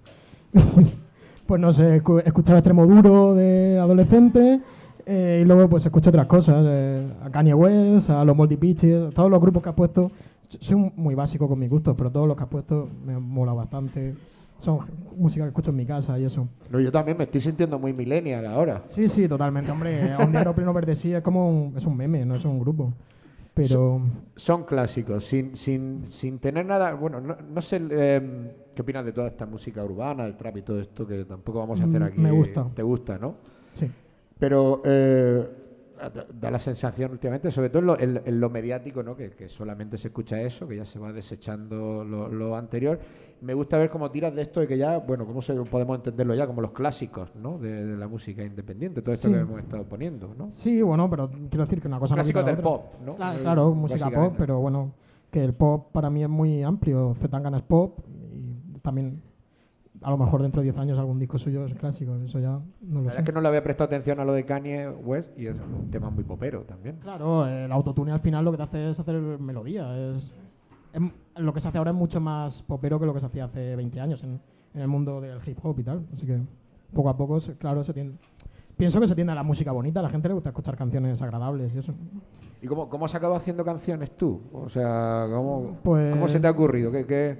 pues no sé, escu- escuchaba extremo duro de adolescente eh, y luego pues escuché otras cosas. eh, a Kanye West, a los Moldy Pitches, todos los grupos que has puesto. Soy muy básico con mis gustos, pero todos los que has puesto me han molado bastante. Son música que escucho en mi casa y eso. No, yo también me estoy sintiendo muy millennial ahora. Sí, sí, totalmente, hombre. A un pleno verde sí es como un, es un meme, no es un grupo. Pero Son clásicos, sin, sin, sin tener nada. Bueno, no, no sé eh, qué opinas de toda esta música urbana, el trap y todo esto que tampoco vamos a hacer Mm, aquí. me gusta. Te gusta, ¿no? sí. Pero eh, da- da la sensación últimamente, sobre todo en lo, en- en lo mediático, ¿no? que, que solamente se escucha eso, que ya se va desechando lo, lo anterior. Me gusta ver cómo tiras de esto de que ya, bueno, cómo se, podemos entenderlo ya como los clásicos ¿no? de, de la música independiente, todo esto Sí. que hemos estado poniendo. ¿no? Sí, bueno, pero quiero decir que una cosa Clásicos del otra. pop, ¿no? Claro, Eh, claro, música pop, pero bueno, que el pop para mí es muy amplio. Zetangana es pop y también a lo mejor dentro de 10 años algún disco suyo es clásico, eso ya no lo sé. es que no le había prestado atención a lo de Kanye West y es un tema muy popero también. Claro, el autotune al final lo que te hace es hacer melodía. Es, lo que se hace ahora es mucho más popero que lo que se hacía hace 20 años en, en el mundo del hip hop y tal. Así que poco a poco, claro, se tiende. Pienso que se tiende a la música bonita, a la gente le gusta escuchar canciones agradables y eso. ¿Y cómo, cómo has acabado haciendo canciones tú? O sea, ¿cómo, Pues- ¿cómo se te ha ocurrido? ¿Qué, qué,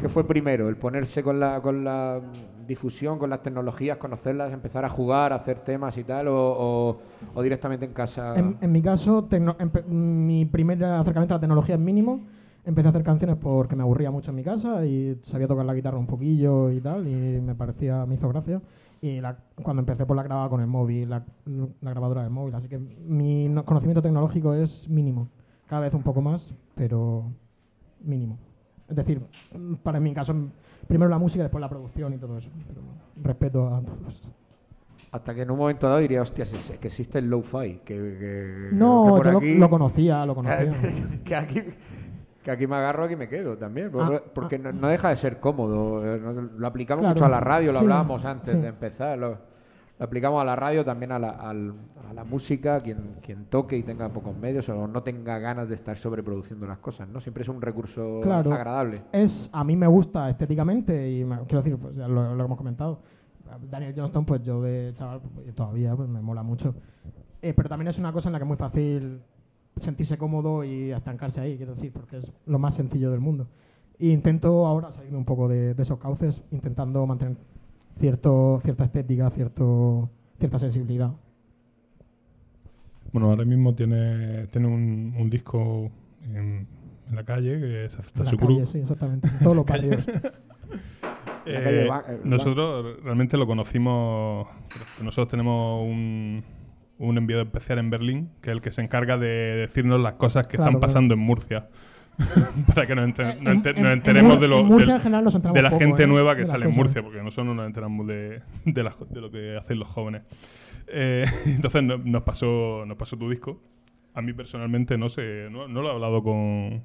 qué fue primero? ¿El ponerse con la, con la difusión, con las tecnologías, conocerlas, empezar a jugar, a hacer temas y tal? ¿O, o- o directamente en casa? En, en mi caso, mi primer acercamiento a la tecnología es mínimo. Empecé a hacer canciones porque me aburría mucho en mi casa y sabía tocar la guitarra un poquillo y tal, y me parecía, me hizo gracia. Y la- cuando empecé, pues la grababa con el móvil, la, la grabadora del móvil. Así que mi no- conocimiento tecnológico es mínimo. Cada vez un poco más, pero mínimo. Es decir, para mi caso, primero la música, después la producción y todo eso. Pero respeto a todos. Hasta que en un momento dado diría, hostia, es que existe el lo-fi. Que, que- No, que por yo lo- aquí- lo conocía, lo conocía. que, aquí, que aquí me agarro, aquí me quedo también. Ah, Porque, porque no, no deja de ser cómodo. eh, Lo aplicamos Claro, mucho a la radio, lo sí, hablábamos antes sí. de empezar. Lo, lo aplicamos a la radio, también a la, al- a la música, quien, quien toque y tenga pocos medios o no tenga ganas de estar sobreproduciendo las cosas. ¿no? Siempre es un recurso Claro. agradable. Es, a mí me gusta estéticamente y me- quiero decir, pues ya lo, hemos comentado. Daniel Johnston, pues yo de chaval, pues, todavía pues, me mola mucho. Eh, pero también es una cosa en la que es muy fácil sentirse cómodo y estancarse ahí, quiero decir, porque es lo más sencillo del mundo. E intento ahora salirme un poco de, de esos cauces, intentando mantener cierto, cierta estética, cierto, cierta sensibilidad. Bueno, ahora mismo tiene, tiene un, un disco en, en la calle que es la su calle, sí, exactamente, en todos los barrios. Eh, eh, nosotros realmente lo conocimos. Nosotros tenemos un, un enviado especial en Berlín, que es el que se encarga de decirnos las cosas que Claro, están claro. pasando en Murcia. Para que nos, enter- En- nos enter- en- nos en enteremos de, lo, del- de la poco, gente ¿eh? nueva que sale en. Murcia, porque nosotros no nos enteramos de, de, la- de lo que hacen los jóvenes. Eh, entonces no- nos, pasó, nos pasó tu disco. A mí personalmente no sé, no, no lo he hablado con.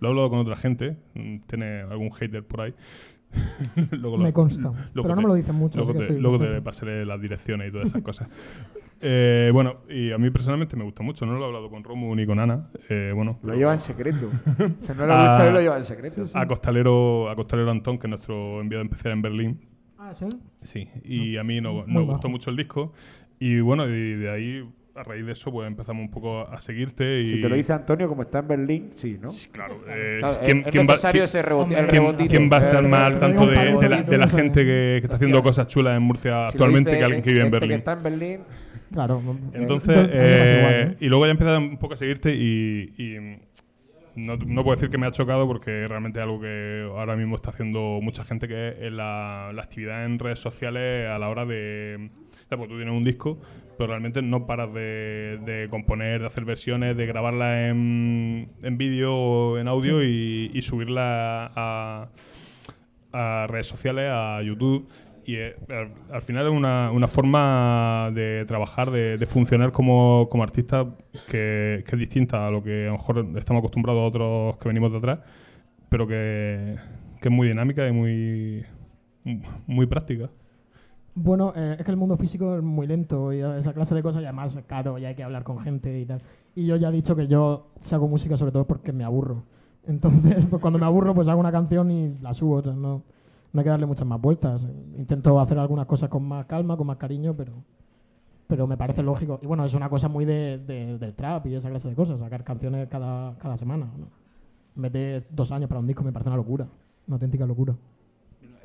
Lo he hablado con otra gente. mm, Tiene algún hater por ahí. Luego Me consta, pero no me lo dicen mucho, Luego, así que te, estoy luego te contento. pasaré las direcciones y todas esas cosas. Eh, bueno, y a mí personalmente me gusta mucho. No lo he hablado con Romu ni con Ana. Eh, bueno, Lo lleva en secreto. Que no le A- gusta lo lleva en secreto. A Costalero, a Costalero Antón, que es nuestro enviado especial en Berlín. Ah, ¿sí? Sí, y a mí no, nos bajo. gustó mucho el disco. Y bueno, y de ahí, a raíz de eso, pues empezamos un poco a seguirte. Y Si te lo dice Antonio, como está en Berlín, sí, ¿no? Sí, claro. eh, Claro, ¿quién, es quién va, necesario quién- ese reboti- el quién- rebotito. quién va a estar El- más al tanto de, la, de la gente que, que está haciendo cosas chulas en Murcia Si actualmente dice que alguien que vive en este Berlín? que está en Berlín. Claro. Entonces, igual, eh, ¿eh? y luego ya empecé un poco a seguirte y, y no, no puedo decir que me ha chocado porque realmente es algo que ahora mismo está haciendo mucha gente, que es la, la actividad en redes sociales a la hora de... o sea, pues tú tienes un disco, pero realmente no paras de, de componer, de hacer versiones, de grabarla en, en vídeo o en audio y, y subirla a, a redes sociales, a YouTube. Y eh, al, al final es una, una forma de trabajar, de, de funcionar como, como artista que, que es distinta a lo que a lo mejor estamos acostumbrados a otros que venimos de atrás, pero que, que es muy dinámica y muy, muy práctica. Bueno, eh, es que el mundo físico es muy lento y esa clase de cosas y además es caro y hay que hablar con gente y tal. Y yo ya he dicho que yo si hago música sobre todo porque me aburro. Entonces, pues cuando me aburro, pues hago una canción y la subo. o sea, no, no hay que darle muchas más vueltas. Intento hacer algunas cosas con más calma, con más cariño, pero, pero me parece lógico. Y bueno, es una cosa muy de, de- del trap y esa clase de cosas, sacar canciones cada, cada semana. ¿no? En vez de dos años para un disco me parece una locura, una auténtica locura.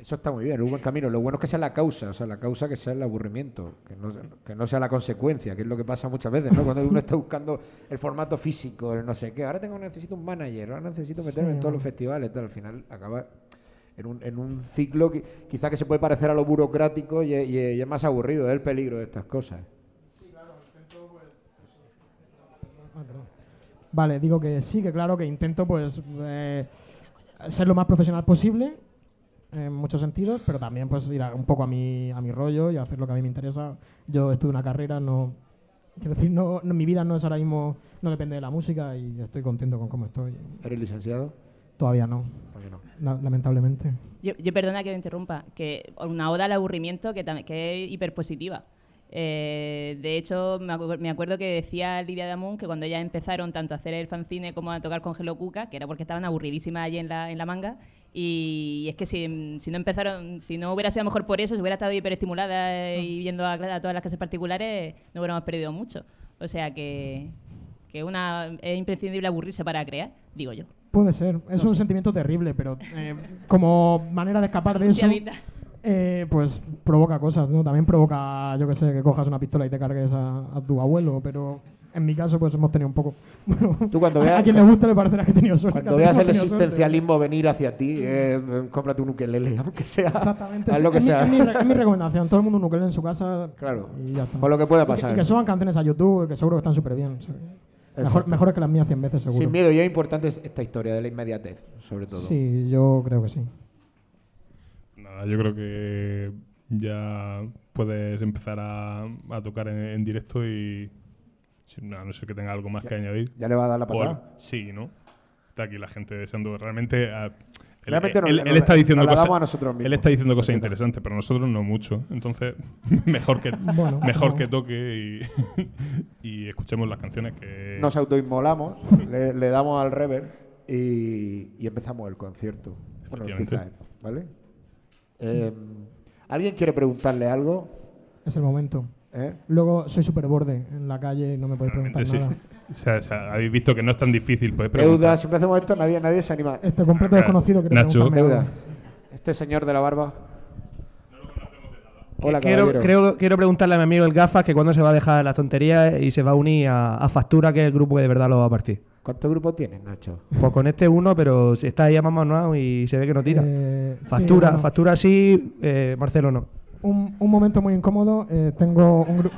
Eso está muy bien, un buen camino. Lo bueno es que sea la causa, o sea, la causa que sea el aburrimiento, que no, que no sea la consecuencia, que es lo que pasa muchas veces, ¿no? Cuando uno está buscando el formato físico, el no sé qué, ahora tengo necesito un manager, ahora necesito meterme Sí. en todos los festivales, tal, al final acaba en un, en un ciclo que quizá que se puede parecer a lo burocrático y, y- y es más aburrido, es el peligro de estas cosas. Ah, perdón. Vale, digo que sí, que claro, que intento pues eh, ser lo más profesional posible en muchos sentidos, pero también pues ir a- un poco a mi, a mi rollo y hacer lo que a mí me interesa. Yo estudio una carrera, no... Quiero decir, no, no- mi vida no es ahora mismo, no depende de la música y estoy contento con cómo estoy. ¿Eres licenciado? Todavía no, Todavía no. la- lamentablemente. Yo, yo perdona que me interrumpa, que una oda al aburrimiento que, que es hiperpositiva. Eh, de hecho, me, acu- me acuerdo que decía Lidia Damun que cuando ya empezaron tanto a hacer el fanzine como a tocar con Hello Cuca, que era porque estaban aburridísimas allí en la, en la manga, y es que si, si no empezaron, si no hubiera sido mejor por eso, si hubiera estado hiperestimulada y viendo a, a todas las clases particulares, no hubiéramos perdido mucho. O sea que, que una, es imprescindible aburrirse para crear, digo yo. Puede ser, es un sentimiento terrible, pero eh, como manera de escapar de eso, eh, pues provoca cosas, ¿no? También provoca, yo que sé, que cojas una pistola y te cargues a, a tu abuelo, pero en mi caso pues hemos tenido un poco... Bueno, Tú cuando a- veas- a quien le guste le parecerá que he tenido suerte. Cuando veas el suerte. existencialismo venir hacia ti, eh, cómprate un ukelele, aunque sea. Exactamente, haz sí, lo que es, mi- sea. es mi, es mi recomendación, todo el mundo un ukelele en su casa Claro, y ya está. con lo que pueda Y que- pasar. Y que, suban canciones a YouTube, que seguro que están súper bien. Mejor, mejores que las mías 100 veces, seguro. Sin miedo, y es importante esta historia de la inmediatez, sobre todo. Sí, yo creo que sí. Nada, yo creo que ya puedes empezar a, a tocar en, en directo y a no ser que tenga algo más que añadir. ya le va a dar la Por- patada. sí, ¿no? Está aquí la gente deseando realmente. ah, él, Realmente él- nos- él está diciendo nos la cosas. damos a nosotros mismos. él está diciendo cosas interesantes, pero nosotros no mucho. Entonces, mejor que Bueno, mejor no. que toque y, y escuchemos las canciones que. Nos autoinmolamos, le, le damos al rever y, y empezamos el concierto. Bueno, empieza él, ¿vale? Eh, ¿Alguien quiere preguntarle algo? Es el momento. ¿Eh? Luego soy súper borde en la calle y no me podéis preguntar sí. nada. O sea, o sea, habéis visto que no es tan difícil. Podéis Deuda, siempre hacemos esto, nadie, nadie se anima. Este completo desconocido quiere Nacho. Deuda. Este señor de la barba. Hola, quiero, creo- quiero preguntarle a mi amigo el Gafas que cuándo se va a dejar las tonterías y se va a unir a, a Factura, que es el grupo que de verdad lo va a partir. ¿Cuántos grupos tienes, Nacho? Pues con este uno, pero está ahí a mamá y se ve que no tira. Eh, sí, factura, bueno. factura sí, eh, Marcelo no. Un, un momento muy incómodo. eh, tengo un, gru-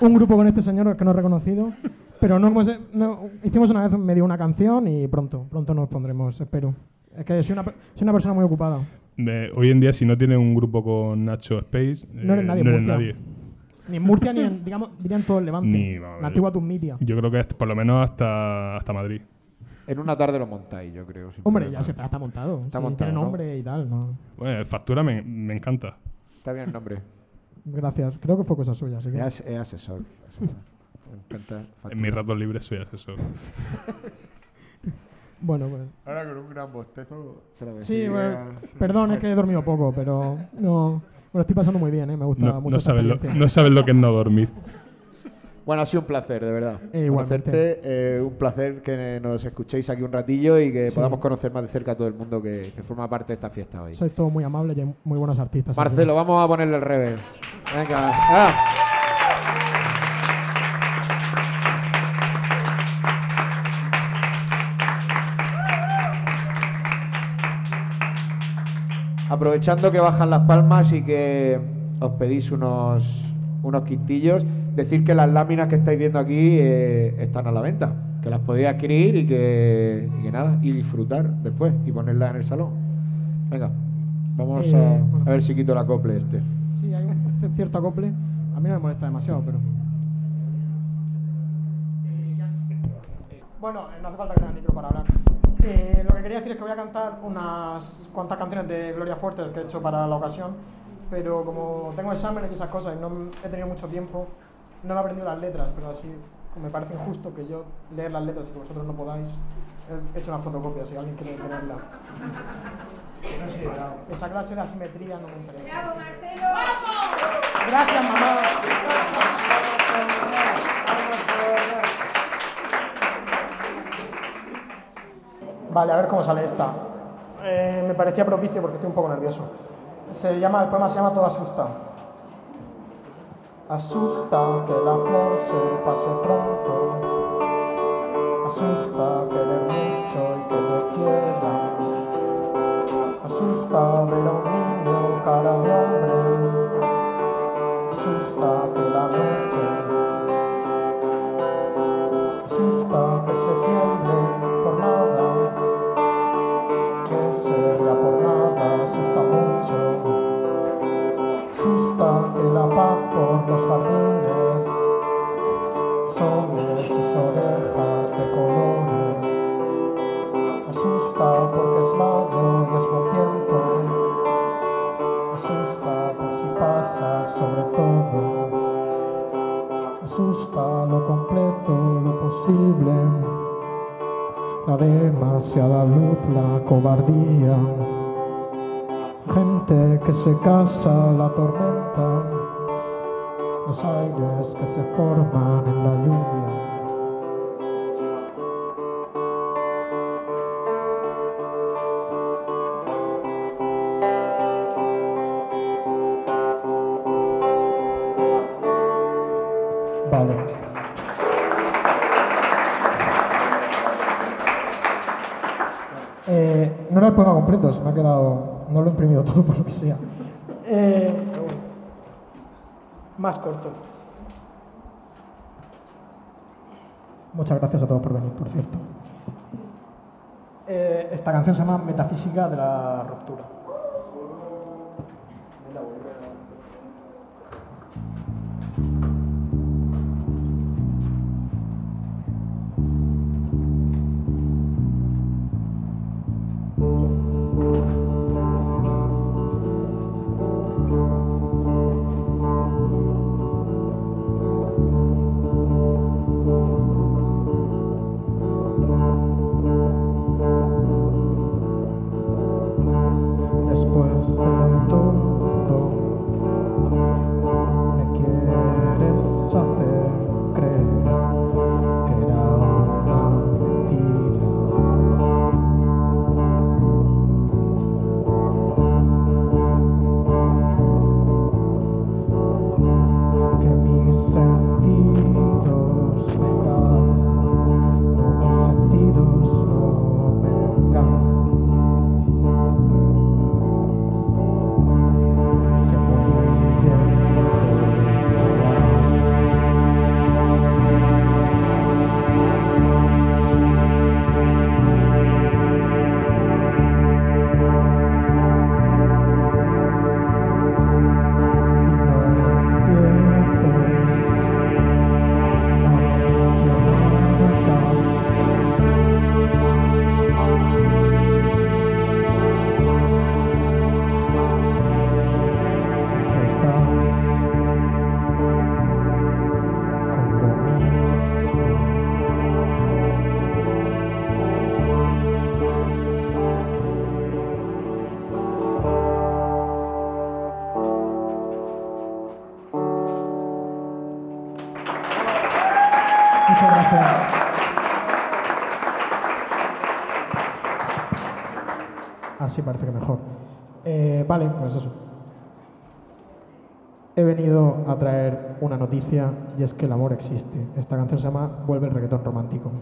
un grupo con este señor que no he reconocido. Pero no hemos, no- hicimos una vez, me dio una canción y pronto, pronto nos pondremos, espero. Es que soy una, soy una persona muy ocupada. De- hoy en día, si no tienes un grupo con Nacho Space, No eres eh, nadie no en eres Murcia. nadie. Ni en Murcia ni en, digamos, todo el Levante. Ni, vamos, la antigua Tummiria. Yo creo que es por lo menos hasta, hasta Madrid. En una tarde lo montáis, yo creo. Hombre, problema. ya se está, está montado. Está Sí, montado, Tiene ¿no? nombre y tal, ¿no? Bueno, factura me, me encanta. Está bien el nombre. Gracias. Creo que fue cosa suya. Así que... Es, es asesor. asesor. Me encanta. En mis ratos libres soy asesor. Bueno, pues. Ahora con un gran bostezo. Sí, bueno, perdón, es que he dormido poco, pero no. Lo estoy pasando muy bien, ¿eh? Me gusta No, mucho. no sabes lo, no sabes lo que es no dormir. Bueno, ha sido un placer, de verdad. Eh, eh, un placer que nos escuchéis aquí un ratillo y que podamos conocer más de cerca a todo el mundo que, forma parte de esta fiesta hoy. Sois todos muy amables y muy buenos artistas. Marcelo, vamos a ponerle el revés. Venga. Ah. Aprovechando que bajan las palmas y que os pedís unos, unos quintillos decir que las láminas que estáis viendo aquí eh, están a la venta, que las podéis adquirir y que, y que nada, y disfrutar después y ponerlas en el salón. Venga, vamos Eh, a, bueno. a ver si quito el acople este. Sí, hay un cierto acople. A mí no me molesta demasiado, pero. Bueno, eh, no hace falta que tenga el micro para hablar. Eh, lo que quería decir es que voy a cantar unas cuantas canciones de Gloria Fuertes que he hecho para la ocasión, pero como tengo exámenes y esas cosas y no he tenido mucho tiempo, no me he aprendido las letras, pero así me parece injusto que yo leer las letras y que vosotros no podáis, he hecho una fotocopia si alguien quiere tenerla. Esa clase de asimetría no me interesa. Gracias, mamá. Vale, a ver cómo sale esta. Eh, me parecía propicio porque estoy un poco nervioso. Se llama, el poema se llama Todo asusta. Asusta que la flor se pase pronto. Asusta querer mucho y que me quieran. Asusta ver a demasiada luz, la cobardía. Gente que se casa, la tormenta. Los aires que se forman en la lluvia. Se me ha quedado. No lo he imprimido todo por lo que sea. Eh, más corto. Muchas gracias a todos por venir, por cierto. Eh, esta canción se llama Metafísica de la Ruptura. Así parece que mejor. Eh, vale, pues eso. He venido a traer una noticia y es que el amor existe. Esta canción se llama Vuelve el reggaetón romántico.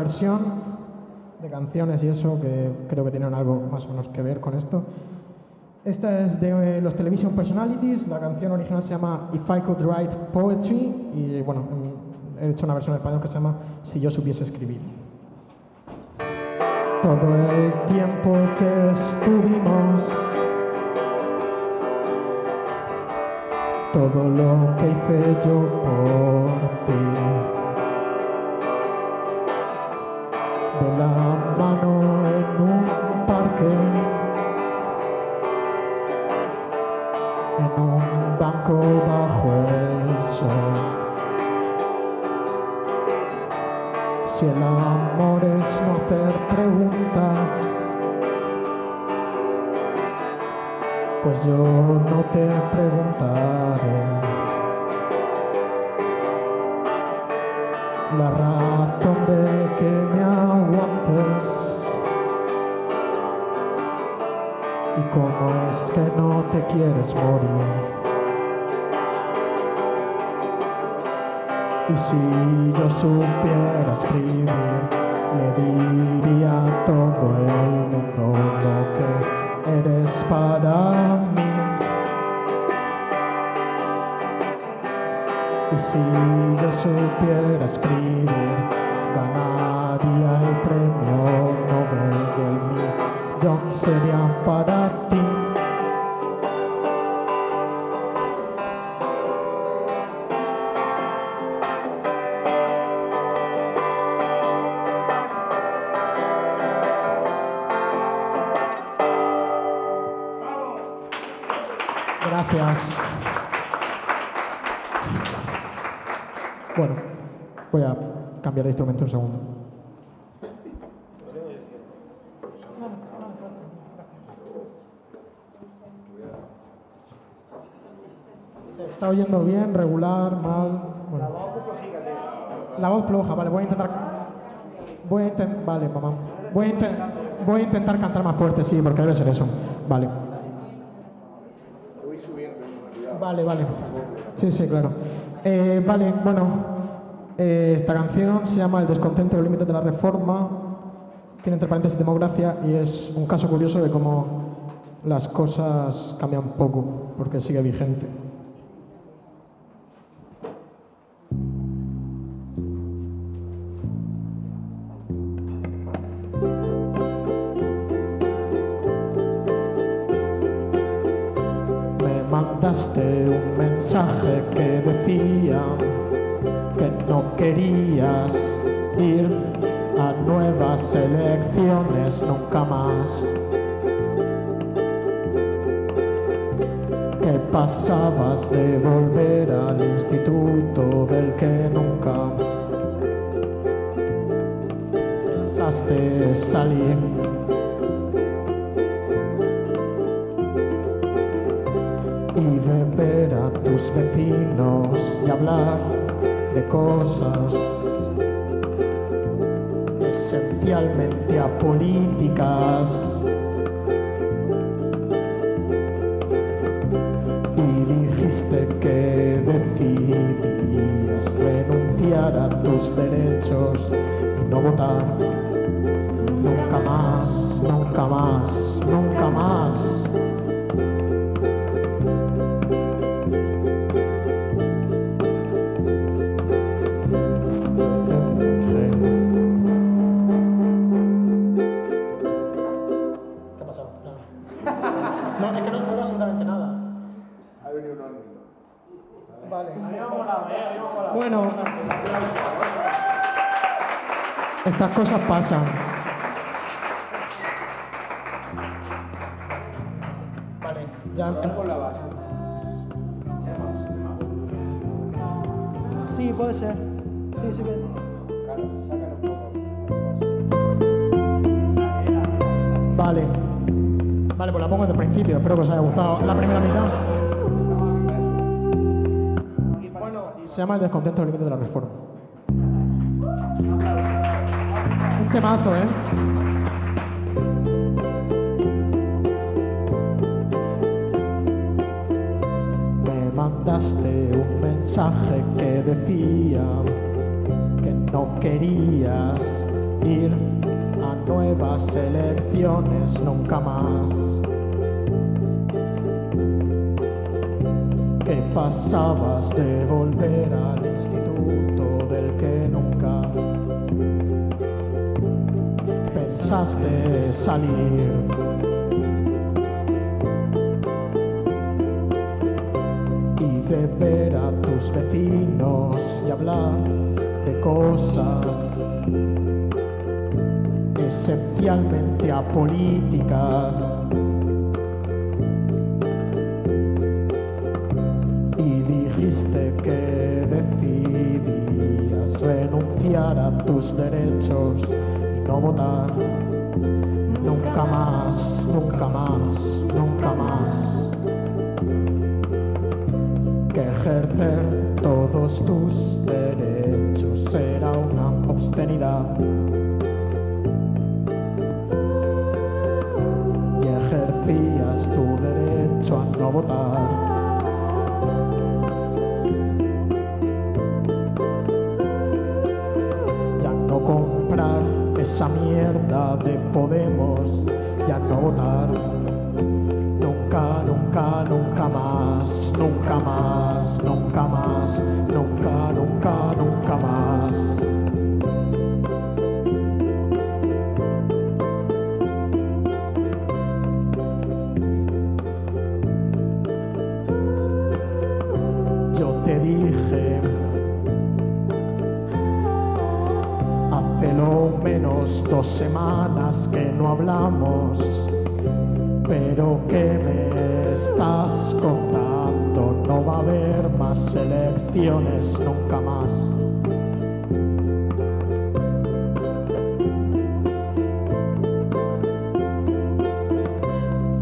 Versión de canciones y eso que creo que tienen algo más o menos que ver con esto. Esta es de eh, los Television Personalities, la canción original se llama If I Could Write Poetry y bueno, mm, he hecho una versión en español que se llama Si yo supiese escribir. Todo el tiempo que estuvimos, todo lo que hice yo por ¿Se está oyendo bien, regular, mal? Bueno. La voz floja, vale, voy a intentar. Voy a intentar. Vale, mamá. Voy a, intentar cantar más fuerte, sí, porque debe ser eso. Vale. Vale, vale. Sí, sí, claro. Eh, vale, bueno. eh, esta canción se llama El descontento de los límites de la reforma. Tiene entre paréntesis democracia y es un caso curioso de cómo las cosas cambian poco, porque sigue vigente. Mandaste un mensaje que decía que no querías ir a nuevas elecciones nunca más. Que pasabas de volver al instituto del que nunca pensaste salir. Y de ver a tus vecinos y hablar de cosas esencialmente apolíticas. Y dijiste que decidías renunciar a tus derechos y no votar. Nunca más, nunca más, nunca más. ¿Qué ha Estas cosas pasan. Vale, ya. Sí, puede ser. Sí, sí que. Vale. Vale, pues la pongo desde el principio. Espero que os haya gustado la primera mitad. Bueno, se llama El descontento del límite de la reforma. ¿Eh? Me mandaste un mensaje que decía que no querías ir a nuevas elecciones nunca más. Que pasabas de volver al pensaste salir. Y de ver a tus vecinos y hablar de cosas esencialmente apolíticas. Y dijiste que decidías renunciar a tus derechos Nunca más, nunca más, nunca más. Que ejercer todos tus derechos será una obscenidad. y ejercías tu derecho a no votar. Nunca, más, nunca más, nunca más, nunca, nunca, nunca más. Yo te dije hace lo menos dos semanas que no hablamos, más elecciones nunca más.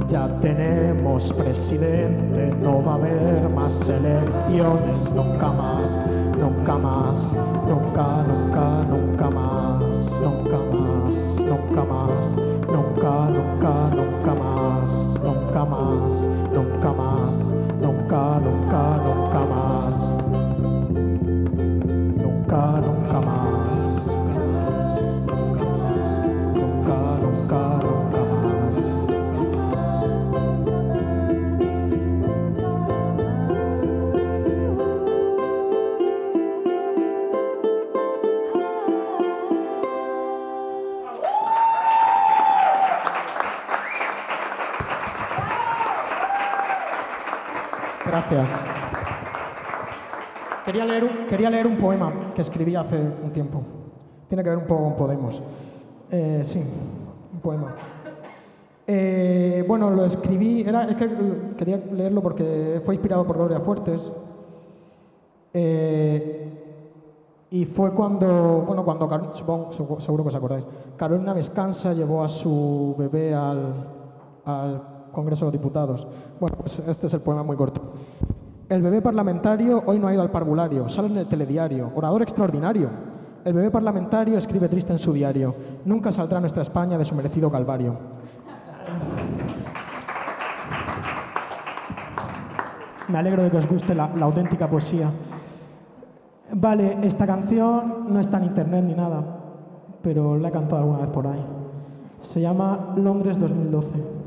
Ya tenemos presidente, no va a haber más elecciones, nunca más, nunca más, nunca, nunca, nunca más, nunca más, nunca más, nunca, nunca, nunca más, nunca más, nunca más, nunca, leer un poema que escribí hace un tiempo. Tiene que ver un poco con Podemos. Eh, sí, un poema. Eh, bueno, lo escribí, era, es que quería leerlo porque fue inspirado por Gloria Fuertes. Eh, y fue cuando, bueno, cuando, supongo, supo- seguro que os acordáis, Carolina Vescanza llevó a su bebé al, al Congreso de los Diputados. Bueno, pues este es el poema muy corto. El bebé parlamentario hoy no ha ido al parvulario, sale en el telediario. Orador extraordinario. El bebé parlamentario escribe triste en su diario. Nunca saldrá nuestra España de su merecido calvario. Me alegro de que os guste la, la auténtica poesía. Vale, esta canción no está en internet ni nada, pero la he cantado alguna vez por ahí. Se llama Londres 2012.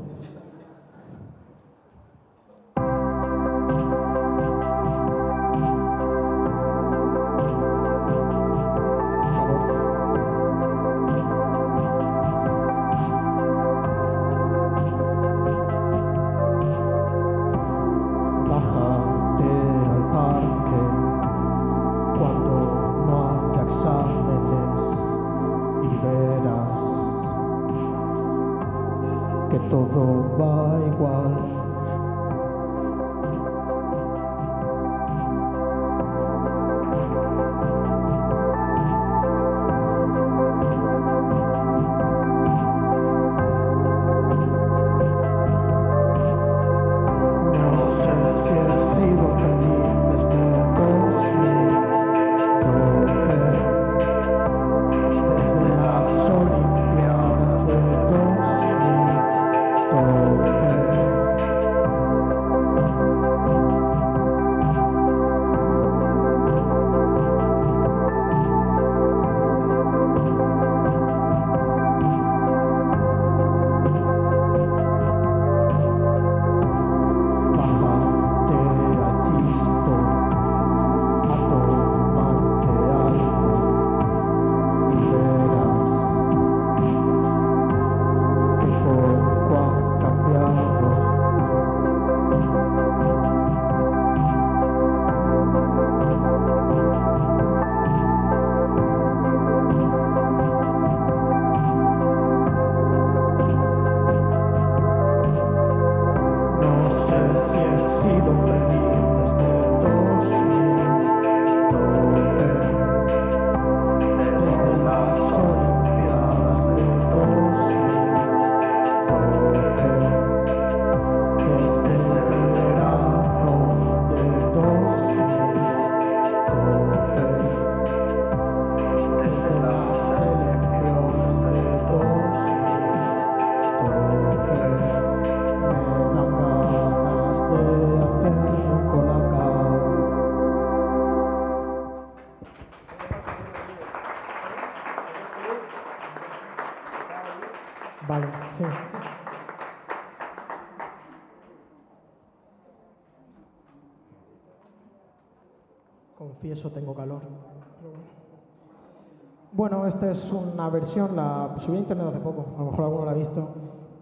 Esta es una versión, la subí a internet hace poco, a lo mejor alguno la ha visto.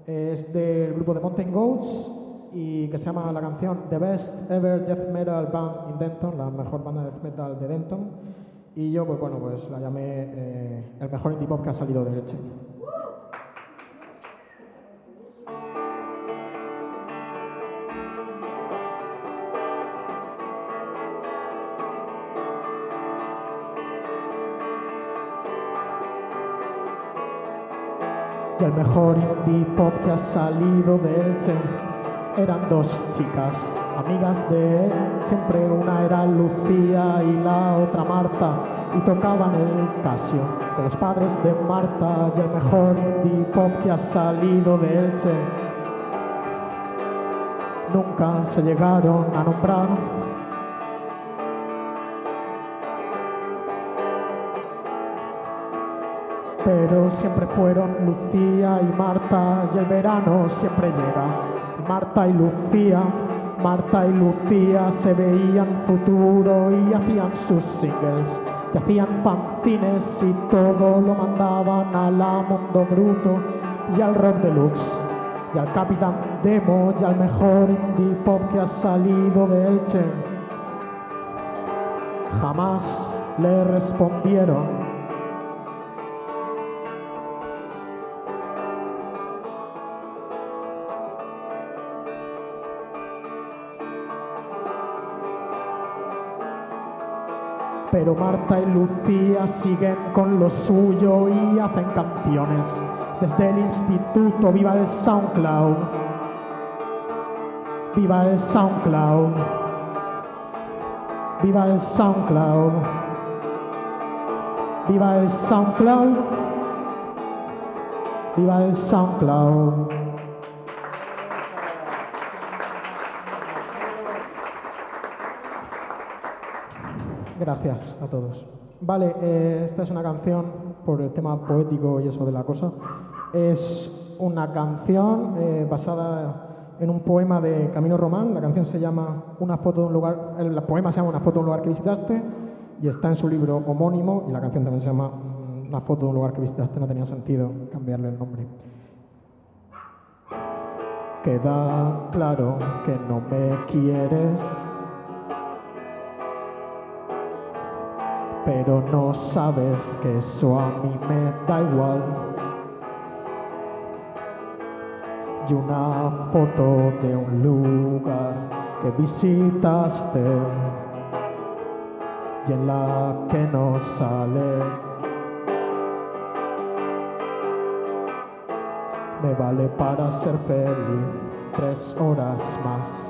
Es del grupo de Mountain Goats y que se llama la canción The Best Ever Death Metal Band in Denton, la mejor banda de death metal de Denton. Y yo, pues bueno, pues la llamé eh, el mejor indie pop que ha salido de Elche. El mejor indie pop que ha salido de Elche eran dos chicas, amigas de él. Siempre una era Lucía y la otra Marta. Y tocaban el Casio de los padres de Marta. Y el mejor indie pop que ha salido de Elche nunca se llegaron a nombrar. Pero siempre fueron Lucía y Marta y el verano siempre llega. Marta y Lucía, Marta y Lucía se veían futuro y hacían sus singles, y hacían fanzines y todo lo mandaban a la Mundo Bruto y al Rock Deluxe y al Capitán Demo y al mejor indie pop que ha salido de Elche. Jamás le respondieron Pero Marta y Lucía siguen con lo suyo y hacen canciones. Desde el instituto, viva el SoundCloud. Viva el SoundCloud. Viva el SoundCloud. Viva el SoundCloud. Viva el SoundCloud. Gracias a todos. Vale, eh, esta es una canción por el tema poético y eso de la cosa. Es una canción eh, basada en un poema de Camilo Román. La canción se llama Una foto de un lugar. El poema se llama Una foto de un lugar que visitaste y está en su libro homónimo. Y la canción también se llama mm, Una foto de un lugar que visitaste. No tenía sentido cambiarle el nombre. Queda claro que no me quieres. Pero no sabes que eso a mí me da igual. Y una foto de un lugar que visitaste y en la que no sales. Me vale para ser feliz tres horas más.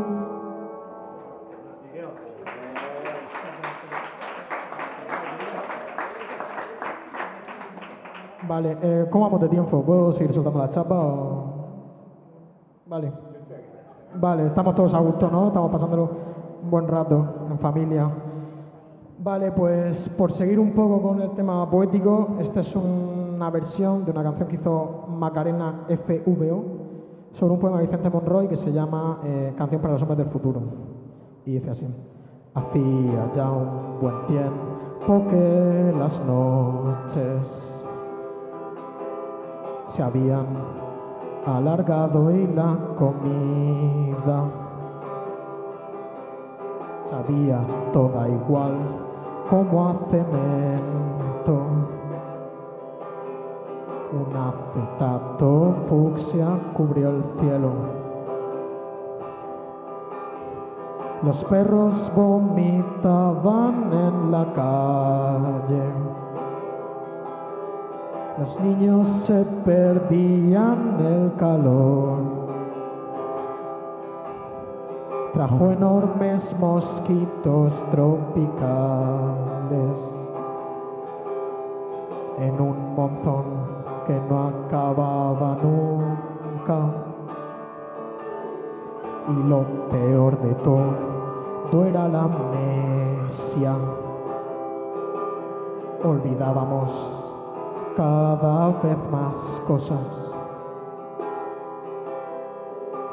Vale, eh, ¿cómo vamos de tiempo? ¿Puedo seguir soltando la chapa o...? Vale. Vale, estamos todos a gusto, ¿no? Estamos pasándolo un buen rato en familia. Vale, pues por seguir un poco con el tema poético, esta es una versión de una canción que hizo Macarena FVO sobre un poema de Vicente Monroy que se llama eh, Canción para los hombres del futuro. Y dice así. Hacía ya un buen tiempo que las noches se habían alargado y la comida sabía toda igual como a cemento. Un acetato fucsia cubrió el cielo. Los perros vomitaban en la calle. Los niños se perdían el calor. Trajo enormes mosquitos tropicales en un monzón que no acababa nunca. Y lo peor de todo era la amnesia. Olvidábamos cada vez más cosas.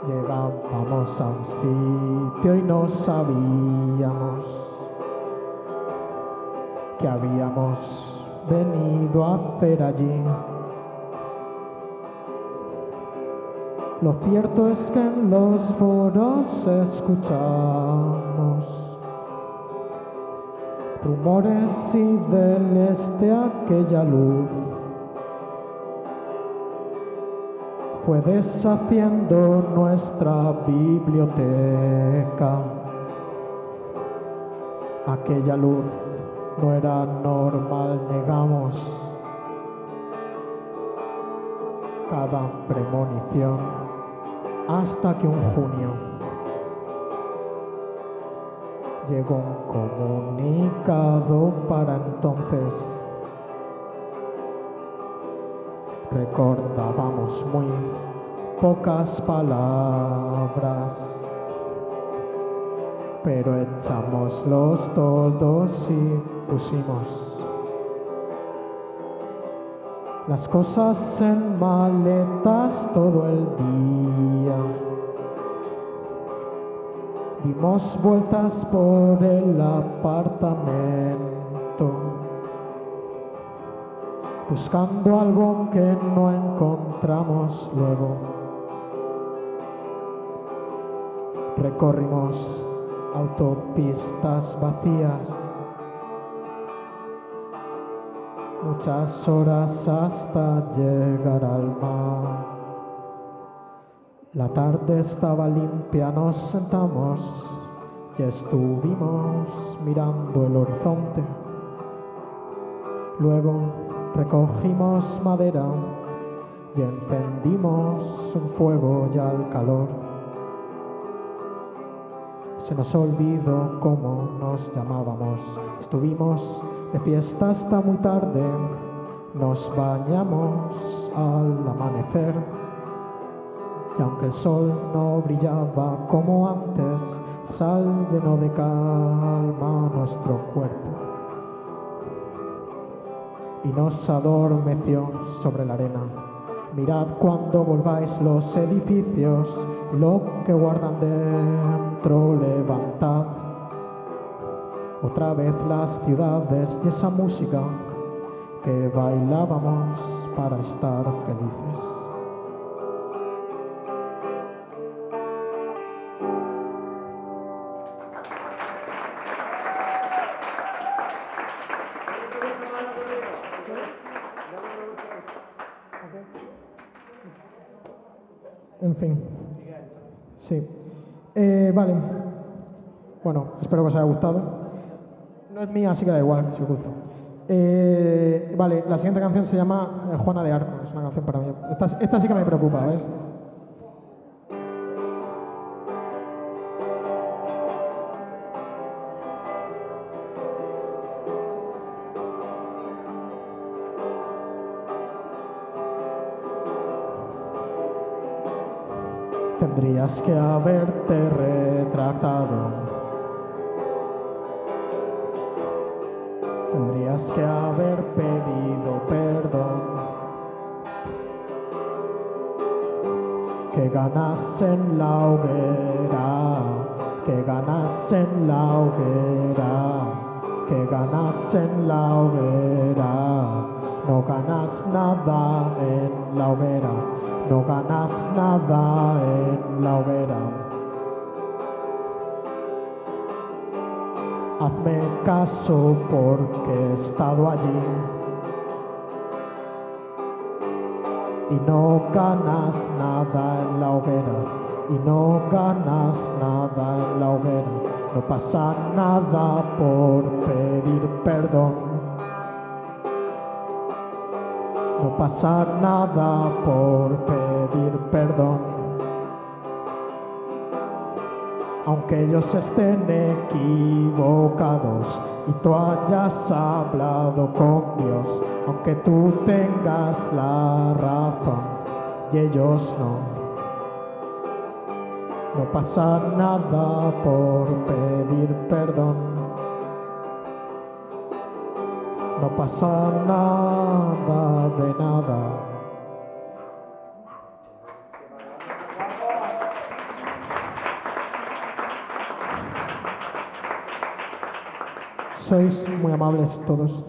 Llegábamos a un sitio y no sabíamos que habíamos venido a hacer allí. Lo cierto es que en los foros escuchamos rumores y del este aquella luz fue deshaciendo nuestra biblioteca. Aquella luz no era normal, negamos cada premonición hasta que un junio llegó un comunicado para entonces recordábamos muy pocas palabras, pero echamos los toldos y pusimos las cosas en maletas todo el día. Dimos vueltas por el apartamento buscando algo que no encontramos luego. Recorrimos autopistas vacías, muchas horas hasta llegar al mar. La tarde estaba limpia, nos sentamos y estuvimos mirando el horizonte. Luego recogimos madera y encendimos un fuego ya al calor. Se nos olvidó cómo nos llamábamos. Estuvimos de fiesta hasta muy tarde. Nos bañamos al amanecer. Y aunque el sol no brillaba como antes, sal llenó de calma nuestro cuerpo y nos adormeció sobre la arena. Mirad cuando volváis los edificios lo que guardan dentro levantad. Otra vez las ciudades y esa música que bailábamos para estar felices. Vale. Bueno, espero que os haya gustado. No es mía, así que da igual si os gusta. Eh, vale, la siguiente canción se llama eh, Juana de Arco. Es una canción para mí. Esta, esta sí que me preocupa, ¿ves? Tendrías que haberte retractado. Tendrías que haber pedido perdón. Que ganas en la hoguera, que ganas en la hoguera, que ganas en la hoguera. No ganas nada en la hoguera, no ganas nada en la hoguera. Hazme caso porque he estado allí y no ganas nada en la hoguera y no ganas nada en la hoguera. No pasa nada por pedir perdón. No pasa nada por pedir perdón. Aunque ellos estén equivocados y tú hayas hablado con Dios, aunque tú tengas la razón y ellos no. No pasa nada por pedir perdón. No pasa nada de nada. Sois muy amables todos.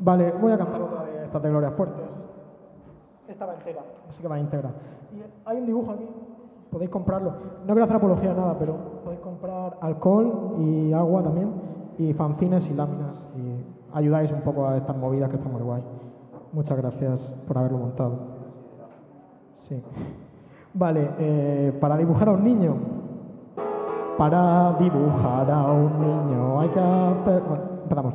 Vale, voy a cantar otra de estas de Gloria Fuertes. Esta va entera, así que va íntegra. Y hay un dibujo aquí, podéis comprarlo. No quiero hacer apología de nada, pero podéis comprar alcohol y agua también, y fanzines y láminas. Y ayudáis un poco a estas movidas que está muy guay. Muchas gracias por haberlo montado. Sí. Vale, eh, para dibujar a un niño. Para dibujar a un niño hay que hacer. Bueno, empezamos.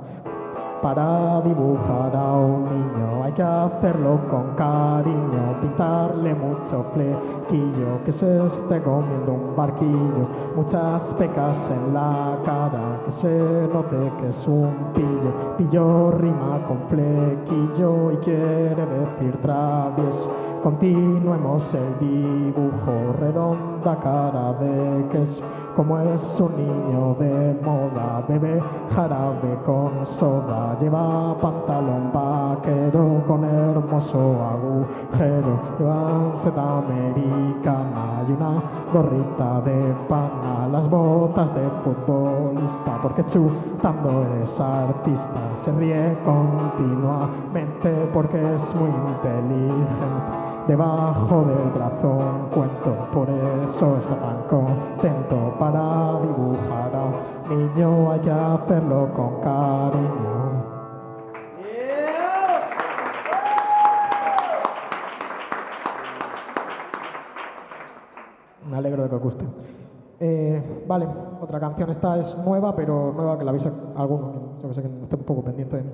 Para dibujar a un niño hay que hacerlo con cariño, pintarle mucho flequillo, que se esté comiendo un barquillo, muchas pecas en la cara, que se note que es un pillo. Pillo rima con flequillo y quiere decir travieso. Continuemos el dibujo, redonda cara de queso, como es un niño de moda, bebe jarabe con soda, lleva pantalón vaquero con hermoso agujero, lleva seta americana y una gorrita de pana, las botas de futbolista, porque chutando es artista, se ríe continuamente porque es muy inteligente. Debajo del brazo un cuento, por eso está tan contento para dibujar a un niño hay que hacerlo con cariño. Me alegro de que os guste. Eh, vale, otra canción. Esta es nueva, pero nueva que la veis alguno, que yo que sé que esté un poco pendiente de mí.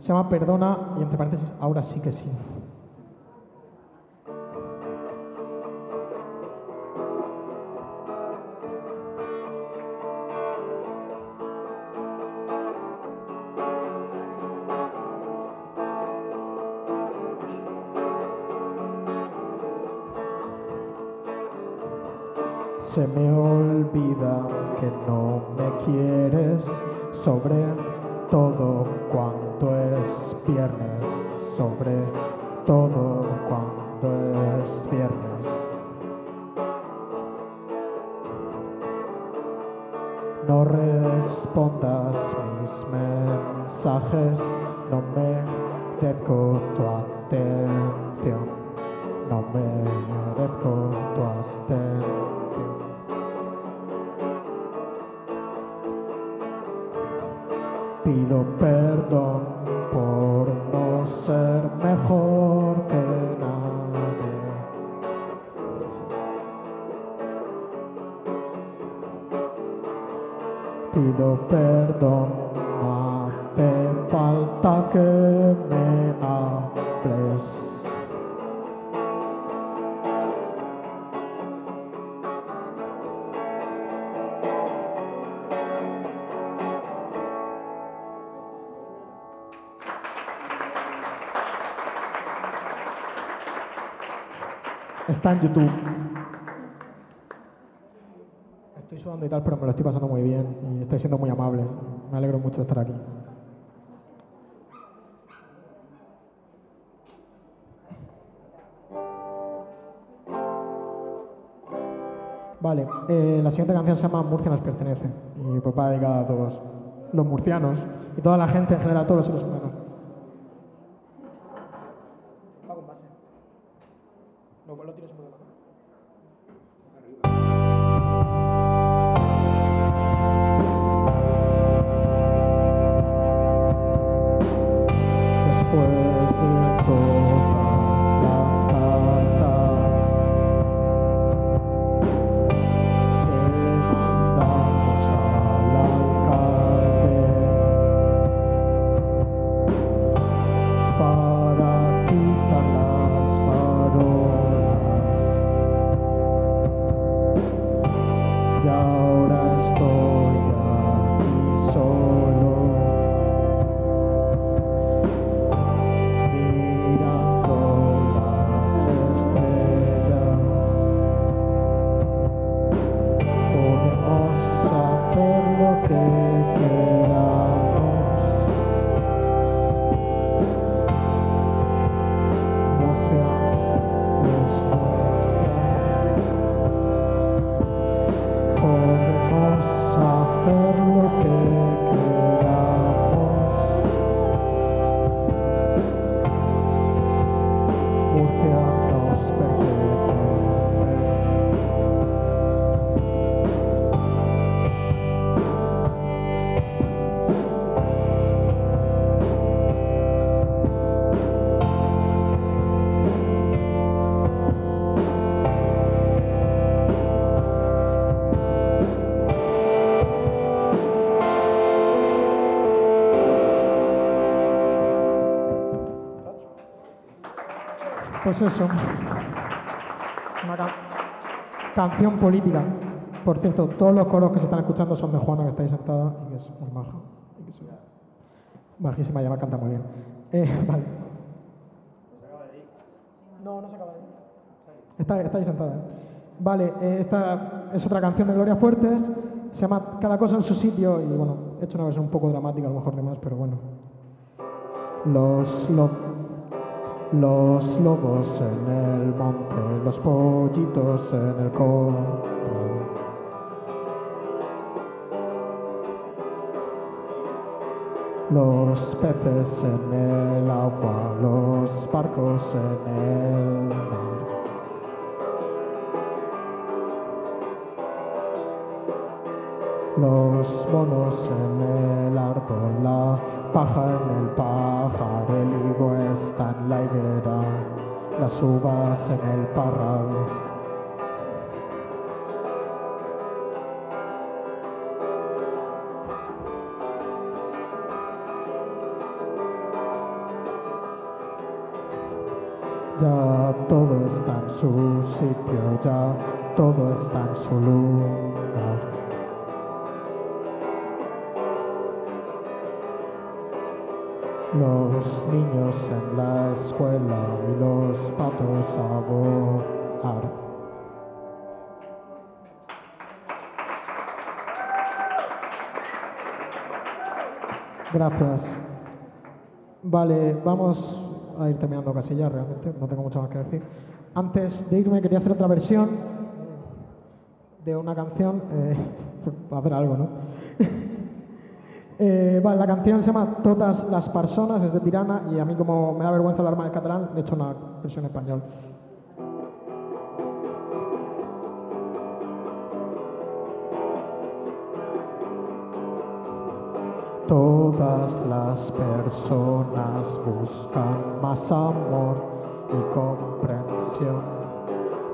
Se llama Perdona y entre paréntesis, ahora sí que sí. Se me olvida que no me quieres, sobre todo cuando es viernes, sobre todo cuando es viernes. No respondas mis mensajes, no merezco tu atención, no merezco tu atención. Pido perdón por no ser mejor que nadie. Pido perdón, no hace falta que Está en YouTube. Estoy sudando y tal, pero me lo estoy pasando muy bien y estáis siendo muy amables. Me alegro mucho de estar aquí. Vale, eh, la siguiente canción se llama Murcia nos pertenece y pues va dedicada a todos los murcianos y toda la gente en general, a todos los seres humanos. Pues eso. Una ca- canción política. Por cierto, todos los coros que se están escuchando son de Juana, que está ahí sentada y que es muy maja. Y que majísima, ya me canta muy bien. Eh, vale. No, no se acaba de ir. Está, ahí sentada. ¿eh? Vale, eh, esta es otra canción de Gloria Fuertes. Se llama Cada cosa en su sitio. Y bueno, he hecho una versión un poco dramática, a lo mejor de más, pero bueno. Los, lo- los lobos en el monte, los pollitos en el corral. Los peces en el agua, los barcos en el mar. Los monos en el árbol, la paja en el pajar, el higo está en la higuera, las uvas en el parral. Ya todo está en su sitio, ya todo está en su lugar. Los niños en la escuela y los patos a volar. Gracias. Vale, vamos a ir terminando casi ya realmente, no tengo mucho más que decir. Antes de irme quería hacer otra versión de una canción, eh, hacer algo, ¿no? Eh, la canción se llama Todas las personas, es de Tirana y a mí como me da vergüenza hablar mal el catalán, he hecho una versión en español. Todas las personas buscan más amor y comprensión.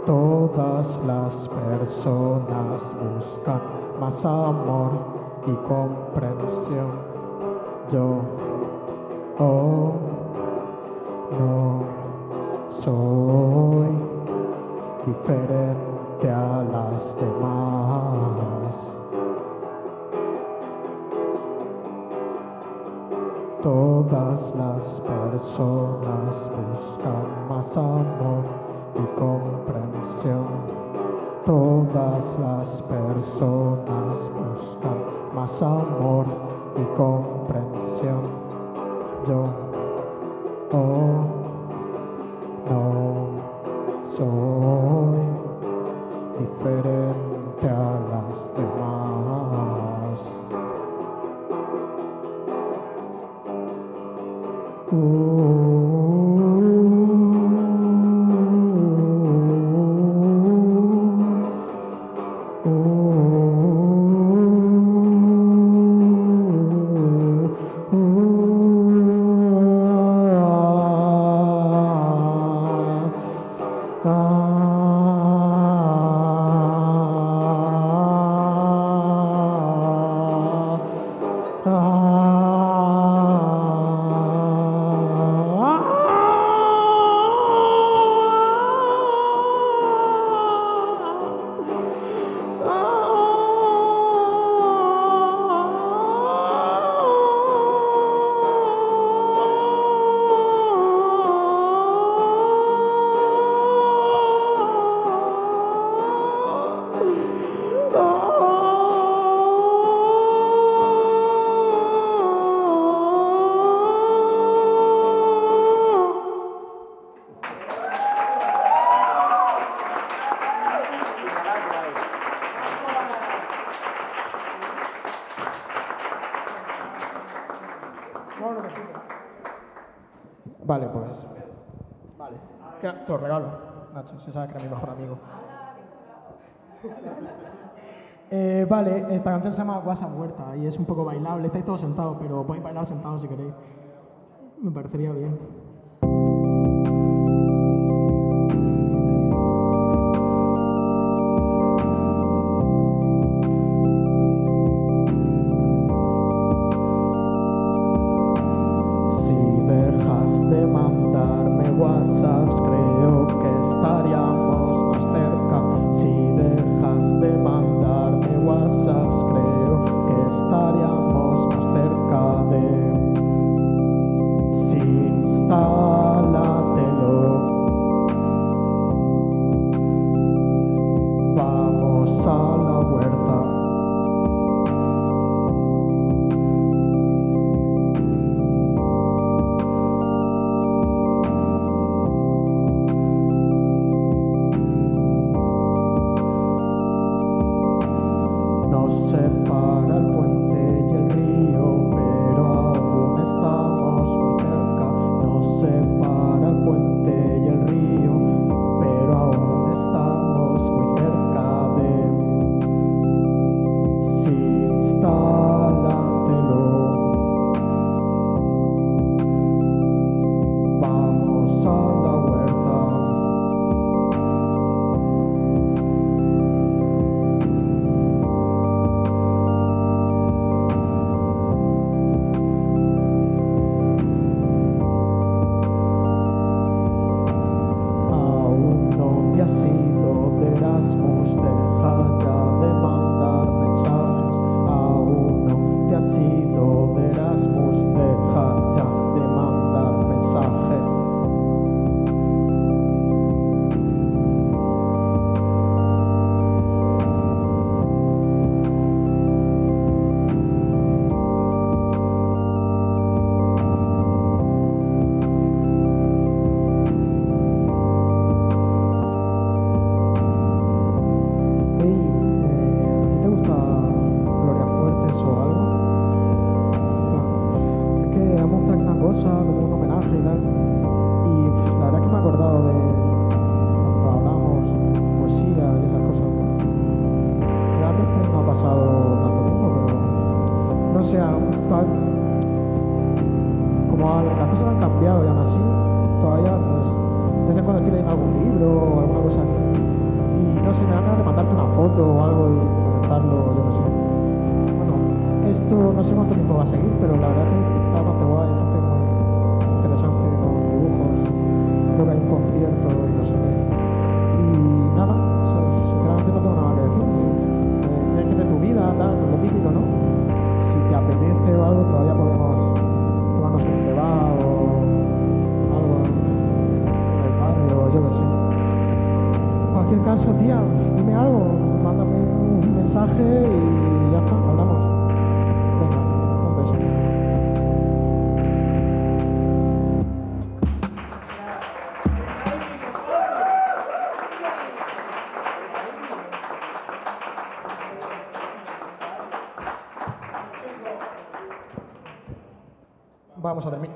Todas las personas buscan más amor y comprensión. Yo oh, no soy diferente a las demás. Todas las personas buscan más amor y comprensión. Todas las personas buscan más amor y comprensión. Te lo regalo, Nacho, se sabe que era mi mejor amigo. Eh, vale, esta canción se llama WhatsApp Huerta y es un poco bailable. Estáis todos sentados, pero podéis bailar sentados si queréis. Me parecería bien.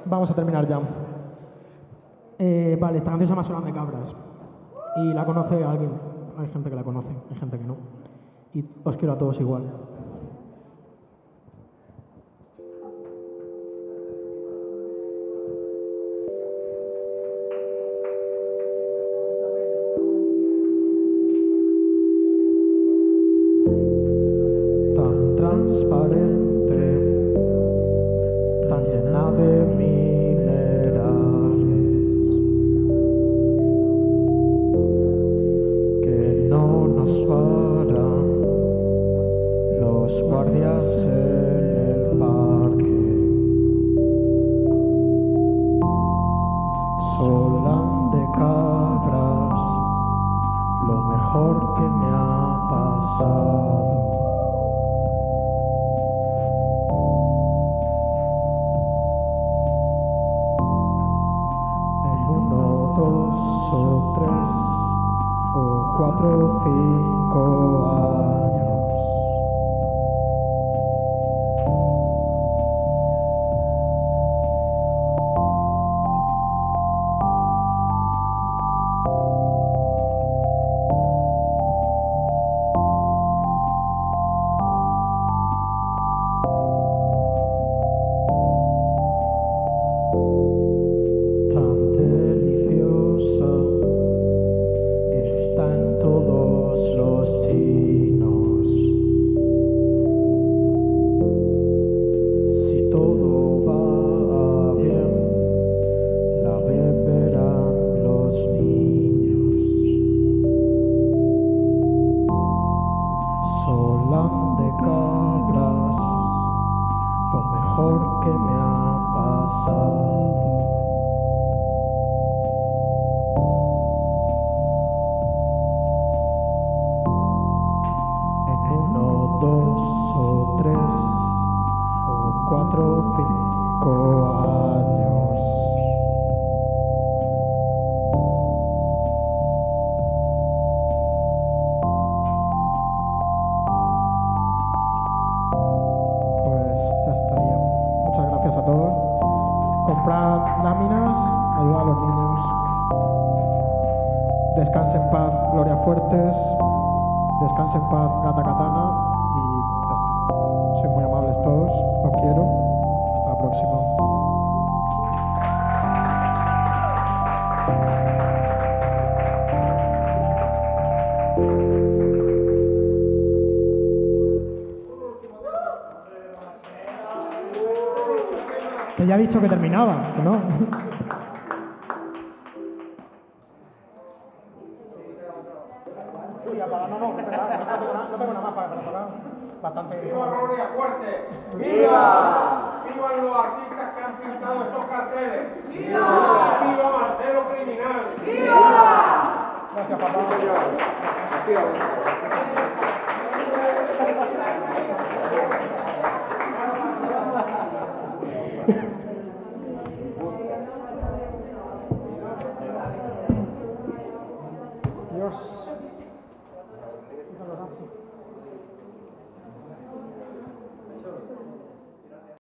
vamos a terminar ya. Eh, vale, esta canción se llama Solan de Cabras. Y la conoce alguien. Hay gente que la conoce, hay gente que no. Y os quiero a todos igual. pasado. El uno, dos o tres o cuatro, cinco. ya ha dicho que terminaba, ¿no?